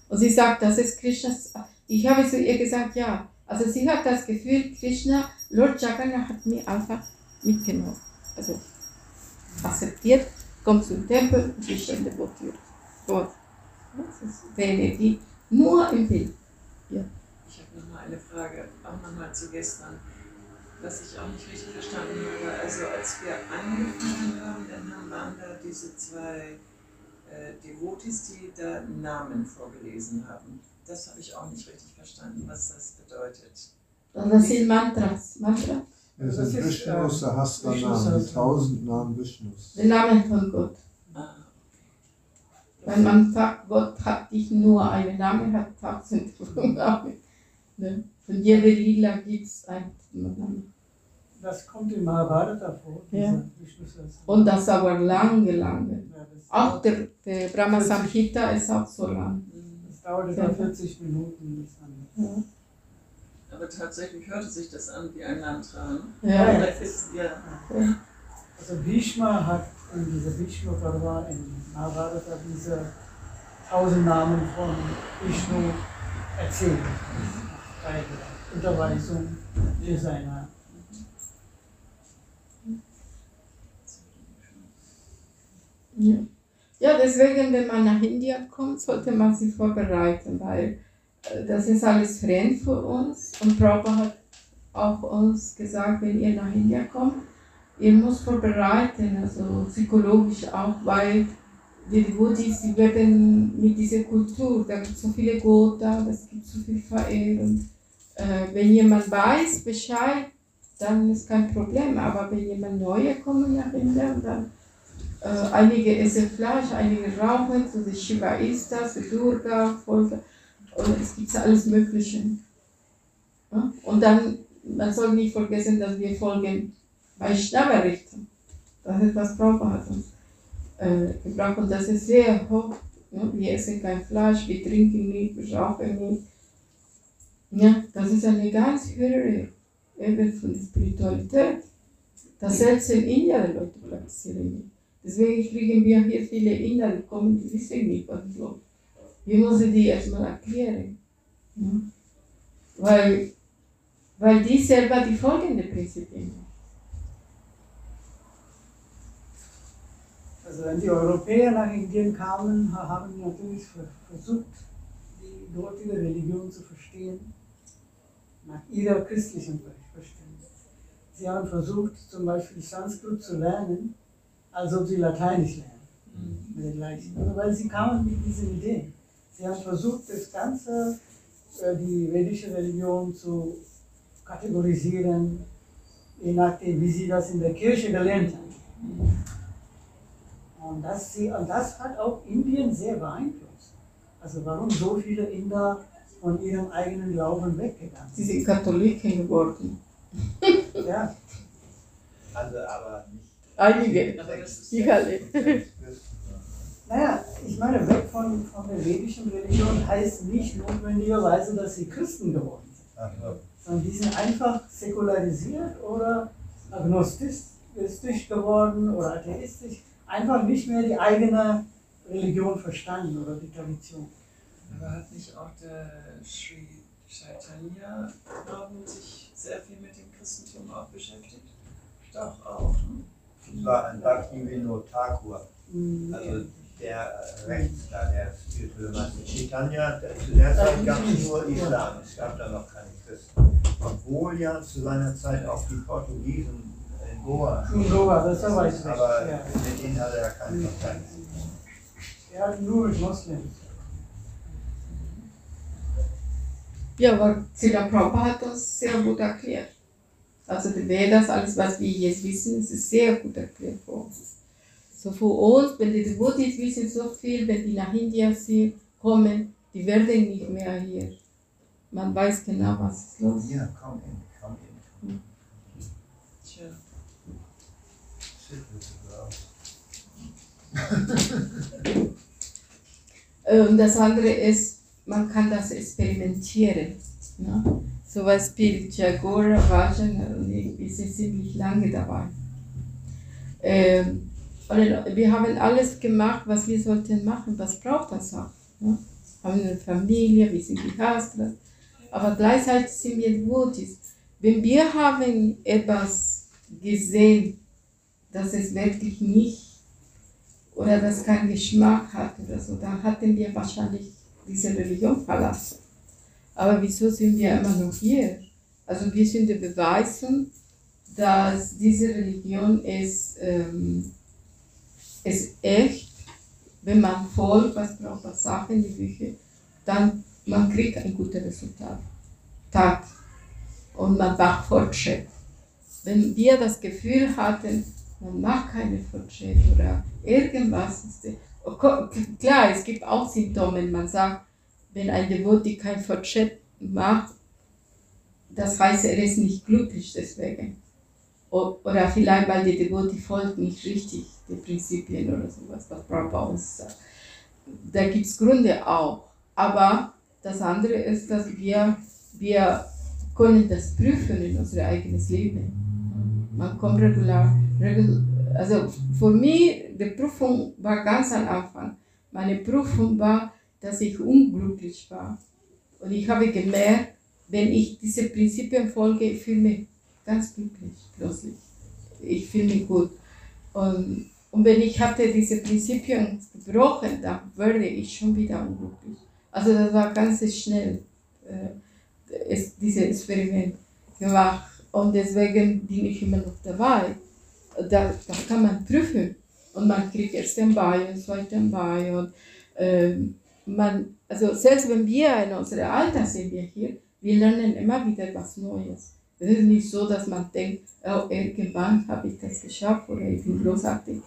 Und sie sagt, das ist Krishnas. Ich habe zu ihr gesagt, ja. Also sie hat das Gefühl, Krishna, Lord Jagannath hat mich einfach mitgenommen. Also akzeptiert, kommt zum Tempel und ist schon devotiert. So. Energie nur im Bild. Ich habe noch mal eine Frage, auch noch mal zu gestern, was ich auch nicht richtig verstanden habe. Also als wir angefangen haben, dann haben waren da diese zwei äh, Devotis, die da Namen vorgelesen haben. Das habe ich auch nicht richtig verstanden, was das bedeutet. Und das sind Mantras. Mantra? Wir Das sind Vishnus, äh, Sahasranam, die tausend Namen Vishnus. Den Namen von Gott. Weil man sagt, Gott hat nicht nur einen Namen, hat tausend von Namen. Ne? Von jeder Lila gibt es einen Namen. Das kommt in Mahabharata vor, Ja. Und das aber lange, lange. Ja, Auch der, der Brahma Samhita ist auch so lang. mhm. Das dauert etwa 40 Minuten. Das. Ja. Aber tatsächlich hörte sich das an wie ein Mantra. ne? Ja. Ja. Also Bhishma hat in dieser Vishnu Parva in Mahabharata diese tausend Namen von Vishnu erzählt. Bei der Unterweisung für seine Ja. ja, deswegen, wenn man nach Indien kommt, sollte man sich vorbereiten, weil äh, das ist alles fremd für uns. Und Prabhupada hat auch uns gesagt, wenn ihr nach Indien kommt, ihr müsst vorbereiten, also psychologisch auch, weil die Buddhis, die werden mit dieser Kultur, da gibt es so viele Gotha, es gibt so viel Verehrung. Äh, wenn jemand weiß Bescheid, dann ist kein Problem, aber wenn jemand Neue kommen nach Indien, dann äh, einige essen Fleisch, einige rauchen, so die Shiva ist das, die Durga, Folge, und es gibt alles Mögliche. Ja? Und dann, man soll nicht vergessen, dass wir folgen Vaishnava-Richten. Das ist, was Prabhupada hat uns äh, gebracht und das ist sehr hoch. Ja? Wir essen kein Fleisch, wir trinken nicht, wir rauchen nicht. Ja, das ist eine ganz höhere Ebene von Spiritualität. Das selbst in Indien die Leute praktizieren. Deswegen kriegen wir hier viele Inder, die kommen, die wissen nicht, was ist los. Wir müssen die erstmal erklären. Ja? Weil, weil die selber die folgenden Prinzipien haben. Also wenn die Europäer nach Indien kamen, ha- haben die natürlich ver- versucht, die dortige Religion zu verstehen, nach ihrer christlichen Ver- Verständnis. Sie haben versucht, zum Beispiel Sanskrit zu lernen, als ob sie Lateinisch lernen. Mit der gleichen. Also weil sie kamen mit diesen Ideen. Sie haben versucht, das Ganze, äh, die vedische Religion zu kategorisieren, je nachdem, wie sie das in der Kirche gelernt haben. Und das, sie, und das hat auch Indien sehr beeinflusst. Also warum so viele Inder von ihrem eigenen Glauben weggegangen Sie sind. sind Katholiken geworden. Ja, Also aber nicht. Einige. Aber das ist Nicht alle. naja, ich meine, weg von, von der vedischen Religion heißt nicht notwendigerweise, dass sie Christen geworden sind. Ach so. sondern die sind einfach säkularisiert oder agnostisch geworden oder atheistisch, einfach nicht mehr die eigene Religion verstanden oder die Tradition. Aber hat nicht auch der Sri Chaitanya Glauben sich sehr viel mit dem Christentum auch beschäftigt? Doch, auch. Ne? Das war ein Bhaktivinoda Thakur, Mhm. also der äh, rechts da, der spirituelle Meister Chaitanya. der- Zu der Zeit gab es nur Islam, es gab da noch keine Christen. Obwohl ja zu seiner Zeit auch die Portugiesen in Goa In Goa, das war weit weg. aber Ja. mit denen hatte er keinen Kontakt. Hat nur mit Moslems. Ja, aber Srila Prabhupada hat uns sehr gut erklärt. Also die Vedas, alles was wir jetzt wissen, es ist sehr gut erklärt für uns. So für uns, wenn die Devotees wissen so viel, wenn die nach Indien sind, kommen, die werden nicht mehr hier. Man weiß genau, was ist los. Ja, komm in, komm in. Tja. Sit with the girls. Äh, Und das andere ist, man kann das experimentieren. Ne? So was Spirit Jagora, Vajan, und wir sind ziemlich lange dabei. Ähm, wir haben alles gemacht, was wir sollten machen, was braucht das auch. Ne? Haben eine Familie, wir sind die Hastras, aber gleichzeitig sind wir Devotees. Wenn wir haben etwas gesehen, dass es wirklich nicht oder das keinen Geschmack hat oder so, dann hatten wir wahrscheinlich diese Religion verlassen. Aber wieso sind wir immer noch hier? Also wir sind die Beweisen, dass diese Religion ist, ähm, ist echt, wenn man folgt, was braucht man Sachen, die Bücher, dann man kriegt ein gutes Resultat. Tat. Und man macht Fortschritt. wenn wir das Gefühl hatten, man macht keine Fortschritte oder irgendwas. Oh, klar, es gibt auch Symptome. Man sagt, wenn ein Devoti kein Fortschritt macht, das heißt, er ist nicht glücklich deswegen. Oder vielleicht, weil die Devoti folgt nicht richtig den Prinzipien oder sowas, was Prabhupada uns sagt. Da gibt es Gründe auch. Aber das andere ist, dass wir, wir können das prüfen in unser eigenes Leben. Man kommt regular, also für mich, die Prüfung war ganz am Anfang. Meine Prüfung war, dass ich unglücklich war. Und ich habe gemerkt, wenn ich diese Prinzipien folge, ich fühle mich ganz glücklich plötzlich. Ich fühle mich gut. Und, und wenn ich hatte diese Prinzipien gebrochen, dann würde ich schon wieder unglücklich. Also das war ganz schnell, äh, dieses Experiment gemacht. Und deswegen bin ich immer noch dabei. Da, das kann man prüfen. Und man kriegt erst den bei und zweiten bei. Und äh, man, also selbst wenn wir in unserem Alter sind, wir hier, wir lernen immer wieder was Neues. Es ist nicht so, dass man denkt, oh, irgendwann habe ich das geschafft oder ich bin großartig.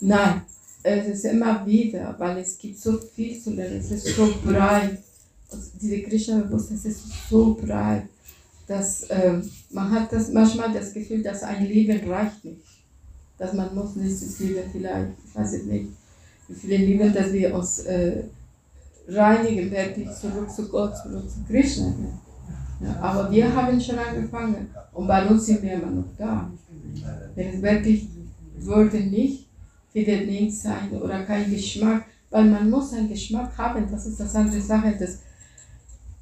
Nein, es ist immer wieder, weil es gibt so viel zu lernen, es ist so breit. Also diese Krishna-Bewusstsein ist so breit, dass äh, man hat das, manchmal das Gefühl, dass ein Leben reicht nicht. Dass man muss nächstes Leben vielleicht, ich weiß es nicht, wie viele Leben, dass wir uns äh, reinigen, wirklich zurück zu Gott, zurück zu Krishna. Ja, aber wir haben schon angefangen und bei uns sind wir immer noch da. Wenn es wirklich würde nicht wird nichts sein oder kein Geschmack, weil man muss einen Geschmack haben, das ist das andere Sache. Dass,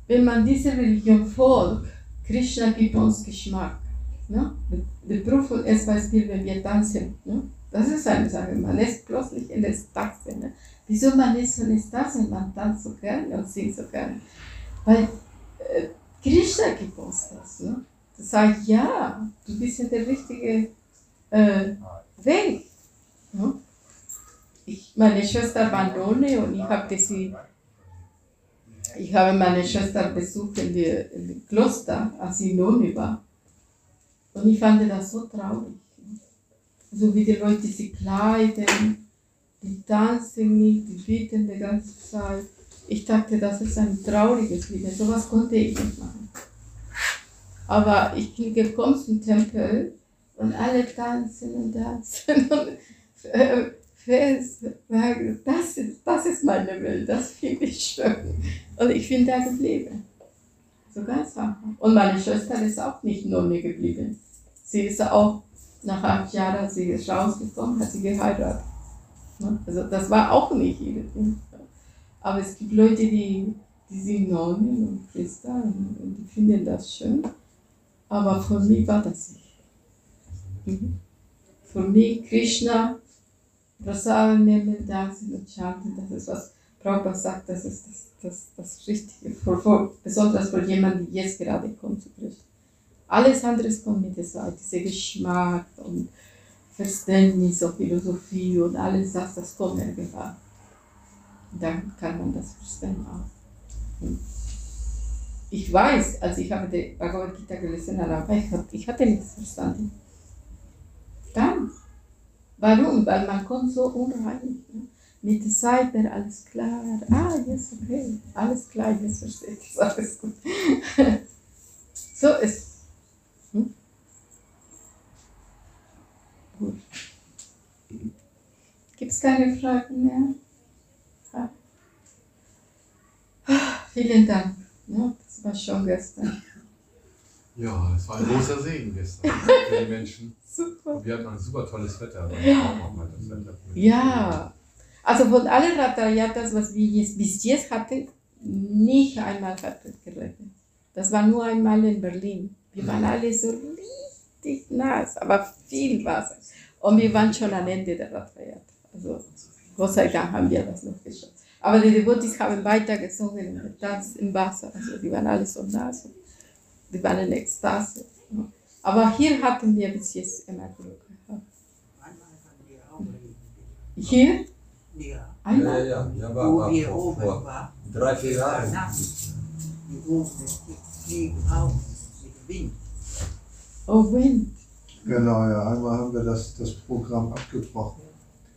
wenn man diese Religion folgt, Krishna gibt uns Geschmack. Ne? Die Prüfung ist Beispiel, wenn wir tanzen. Ne? Das ist eine Sache, man ist plötzlich in der Ekstase. Ne? Wieso man ist in der Ekstase, man tanzt so gerne und singt so gerne? Weil äh, Krishna gibt uns das. Ne? Das sagt, ja, du bist in der richtige äh, Weg. Ja? Ich, meine Schwester war Nonne und ich habe sie, ich habe meine Schwester besucht in dem Kloster, als sie Nonne war. Und ich fand das so traurig. So wie die Leute sich kleiden, die tanzen nicht, die beten die ganze Zeit. Ich dachte, das ist ein trauriges Leben. So was konnte ich nicht machen. Aber ich bin gekommen zum Tempel und alle tanzen und tanzen. Und, äh, das ist, das ist meine Welt, das finde ich schön. Und ich bin da geblieben. So ganz einfach. Und meine Schwester ist auch nicht mir geblieben. Sie ist auch nach acht Jahren, sie ist rausgekommen, hat sie geheiratet. Also das war auch nicht ihre Ding. Aber es gibt Leute, die, die sind Nonnen und Priester und, und die finden das schön. Aber für mich war das nicht. Mhm. Für mich Krishna, Nehmen, tanzen und chanten, das ist was Prabhupada sagt, das ist das, das, das Richtige, besonders für jemanden, der jetzt gerade kommt zu Krishna. Alles andere kommt mit der Zeit, dieser Geschmack und Verständnis und Philosophie und alles das, das kommt irgendwann. Dann kann man das verstehen auch. Ich weiß, als ich habe die Bhagavad Gita gelesen ich, ich hatte nichts verstanden. Dann. Warum? Weil man kommt so unrein. Ne? Mit der Zeit alles klar. Ah, jetzt okay. Alles klar, jetzt verstehe ich alles gut. so ist hm? Gut. Gibt es keine Fragen mehr? Ja. Vielen Dank. Ja, das war schon gestern. Ja, es war ein großer Segen gestern für die Menschen. Super. Und wir hatten ein super tolles Wetter. aber auch mal das Wetter. Ja, also von allen Ratariatas, was wir jetzt bis jetzt hatten, nicht einmal hat es geregnet. Das war nur einmal in Berlin. Wir waren alle so richtig nass, aber viel Wasser. Und wir waren schon am Ende der Ratariata. Also Gott sei Dank haben wir das noch geschafft. Aber die Devotis haben weiter gesungen und getanzt im Wasser. Also die waren alle so nass. Die waren in Ekstase. Aber hier hatten wir bis jetzt immer Glück gehabt. Hier? Ja, Ja, Einmal? ja, ja, war, wo war wir vor, oben vor waren. drei, vier Jahren. Die die fliegen auf mit Wind. Oh, Wind. Genau, ja. Einmal haben wir das, das Programm abgebrochen.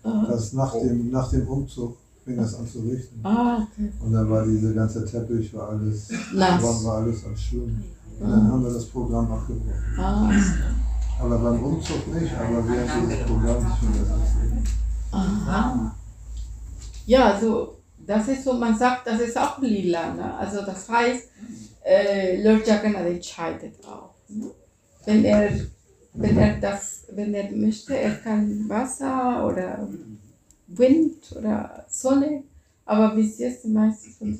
Ah, Das nach dem, nach dem Umzug fing das an zu richten. ah okay. Und dann war diese ganze Teppich, war alles, war, war alles am Schwimmen. Und dann haben wir das Programm abgebrochen. Ah, Aber beim Umzug nicht, aber während dieses Programms fing das aha. Ja, also das ist so, man sagt, das ist auch lila. Ne? Also das heißt, äh, Lord Jagannath entscheidet auch. Ne? Wenn er wenn er das, wenn er möchte, er kann Wasser oder Wind oder Sonne, aber bis jetzt meistens von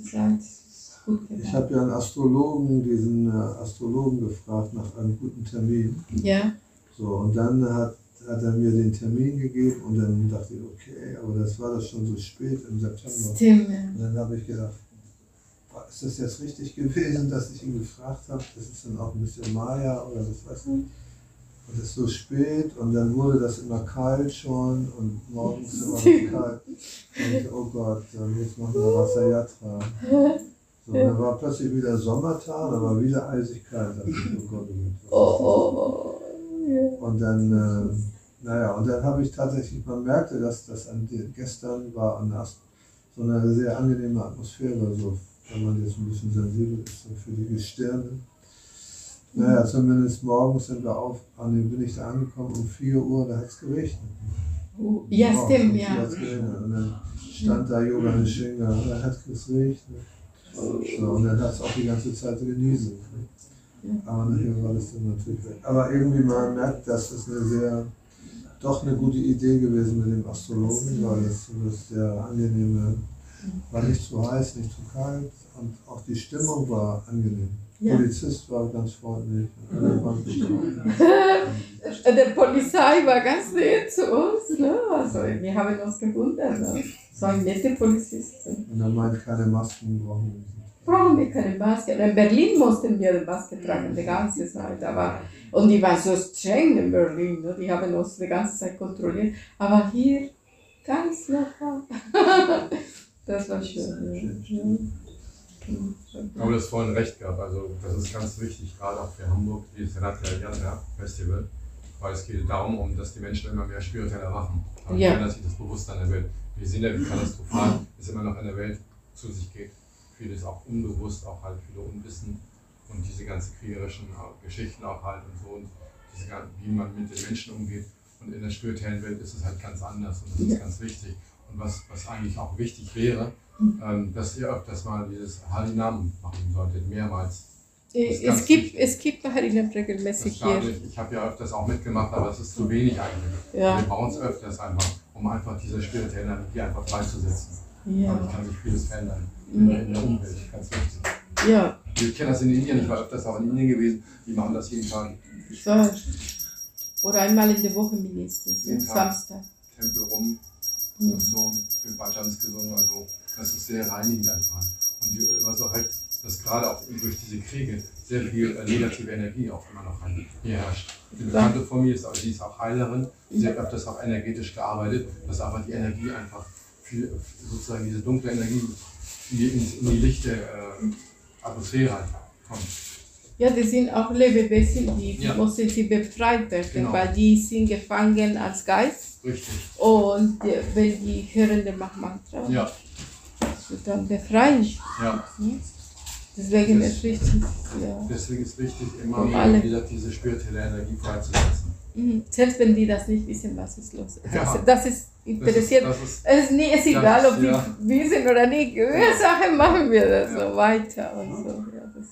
gut Ich habe ja einen Astrologen, diesen äh, Astrologen gefragt nach einem guten Termin. Ja, So, und dann hat, hat er mir den Termin gegeben und dann dachte ich, okay, aber das war das schon so spät im September. Und Stimme. dann habe ich gedacht, ist das jetzt richtig gewesen, dass ich ihn gefragt habe? Das ist dann auch ein bisschen Maya oder was weiß ich. Und es ist so spät und dann wurde das immer kalt schon und morgens immer kalt. Und ich, oh Gott, jetzt machen wir Wasserjatra. So, und dann war plötzlich wieder Sommertag, da war wieder eisig kalt. Oh oh. Oh. Ja. Und dann, äh, naja, und dann habe ich tatsächlich, man merkte, dass das an die, gestern war an Ast- so eine sehr angenehme Atmosphäre, so, wenn man jetzt ein bisschen sensibel ist, so für die Gestirne. Naja, zumindest morgens sind wir auf, an dem bin ich da angekommen um 4 Uhr, da hat es geregnet. Oh, Ja, stimmt, 4 ja. Und dann stand da Yoga Nishinga, da hat es geregnet. So, und dann hat es auch die ganze Zeit genieselt. Ne? Aber nachher war das dann natürlich weg. Aber irgendwie man merkt, dass das eine sehr, doch eine gute Idee gewesen mit dem Astrologen, weil das das sehr angenehme, war nicht zu heiß, nicht zu kalt und auch die Stimmung war angenehm. Ja. Polizist war ganz freundlich. Der Polizei war ganz nett zu uns. Ne? Also, wir haben uns gewundert. Ne? So ein netter Polizist. Und er meint, keine Masken brauchen wir brauchen wir keine Maske. In Berlin mussten wir eine Maske tragen, die ganze Zeit. Aber, und die waren so streng in Berlin, ne? die haben uns die ganze Zeit kontrolliert. Aber hier ganz locker. das war schön. Ja. Ich glaube, das vorhin recht gehabt. Also, das ist ganz wichtig, gerade auch für Hamburg, dieses Ratha Yatra Festival, weil es geht darum, um, dass die Menschen immer mehr spirituell erwachen. Und Ja. dass sich das Bewusstsein der Welt. Wir sehen ja, wie katastrophal es immer noch in der Welt zu sich geht. Vieles auch unbewusst, auch halt viele Unwissen und diese ganzen kriegerischen Geschichten auch halt und so und diese, wie man mit den Menschen umgeht. Und in der spirituellen Welt ist es halt ganz anders und das Ja. ist ganz wichtig. Und was, was eigentlich auch wichtig wäre, ähm, dass ihr öfters mal dieses Harinam machen solltet, mehrmals. Es, ganz es gibt, wichtig. es gibt Harinam regelmäßig hier. dadurch, ich habe ja öfters auch mitgemacht, aber es ist zu wenig eigentlich. Ja. Wir brauchen es öfters einfach, um einfach diese spirituelle Energie einfach freizusetzen. Dadurch Ja. kann sich vieles verändern in der, in der Umwelt. Ganz wichtig. ja. Wir kennen das in Indien, ich war öfters auch in Indien gewesen, die machen das jeden Tag. So. Oder einmal in der Woche mindestens. Samstag. Tempel rum So, für Bhajans gesungen, also das ist sehr reinigend einfach. Und die, was auch recht, dass gerade auch durch diese Kriege sehr viel äh, negative Energie auch immer noch herrscht. Die Bekannte von mir ist, auch- sie ist auch Heilerin, sie hat öfters auch energetisch gearbeitet, dass aber die Energie einfach viel, sozusagen diese dunkle Energie in die, in, die lichte äh, Atmosphäre halt kommt. Ja, die sind auch Lebewesen, die, die Ja. müssen sie befreit werden, Genau. weil die sind gefangen als Geist. Richtig. Und die, wenn die hören den Mach-Mantra, Ja, so dann befreien. ja. Deswegen Das- ist wichtig, ja. Deswegen ist wichtig, immer Um wieder, alle. wie gesagt, diese spirituelle Energie freizusetzen. Mhm. Selbst wenn die das nicht wissen, was ist los. Das, Ja. das ist Das interessiert. ist, das ist, es ist, nie, ist egal, ob die ja. wissen oder nicht. Ursache machen wir das so weiter und so. Das,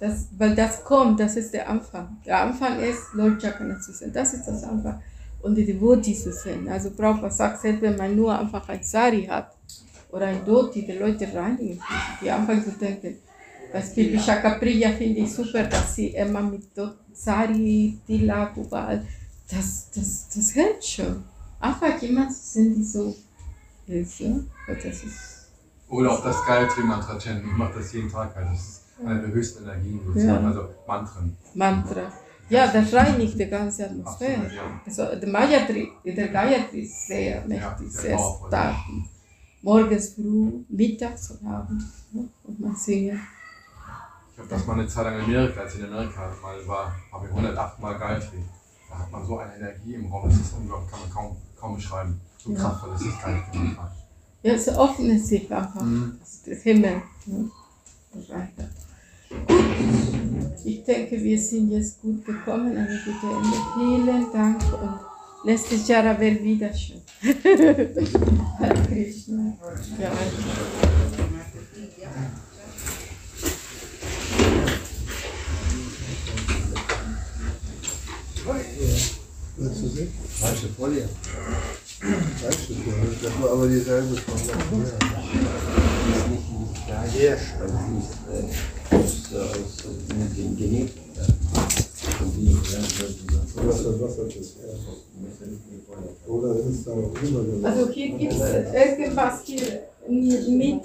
das, weil das kommt, das ist der Anfang. Der Anfang ist, Lord Jagannath zu sehen. Das ist das Anfang. Und die Devotees zu sehen. Also Prabhupada sagt, selbst wenn man nur einfach ein Sari hat oder ein Doti, die Leute reinigen, die anfangen zu denken. Das Pipi Shakapriya finde ich super, dass sie immer mit Sari, Tilak, überall. Das, das, das hält schon. Einfach jemand zu sehen, die so ist. Ja? Das ist Oder auch das Gayatri Mantra chanten. Ich mache das jeden Tag. Halt. Das ist eine der höchsten Energien, sozusagen. Ja. also Mantren. Mantra. Ja, das reinigt die ganze Atmosphäre. Absolut, ja. Also, der Gayatri, der Gayatri ist sehr mächtig, Ja, sehr stark. Morgens früh, mittags und abends. Ne? Und man singt. Ich habe das mal eine Zeit lang in Amerika, als ich in Amerika mal war, habe ich 108 Mal Gayatri. Da hat man so eine Energie im Raum, das ist unglaublich, kann man kaum, kaum beschreiben. So Ja. kraftvoll ist nicht genug. Ja, es öffnet sich einfach. Mhm. Das ist der Himmel. ne? Weiter. Gut, ich denke, wir sind jetzt gut gekommen, eine gute Ende. Vielen Dank und letztes Jahr wäre wieder schön. Hare Krishna. Ja? Falsche Folie. Falsche Folie. Das war aber dieselbe von Jahr. Die ist nicht. Sehr Also aus, mit ja, noch rüber Also hier gibt es irgendwas hier Mitte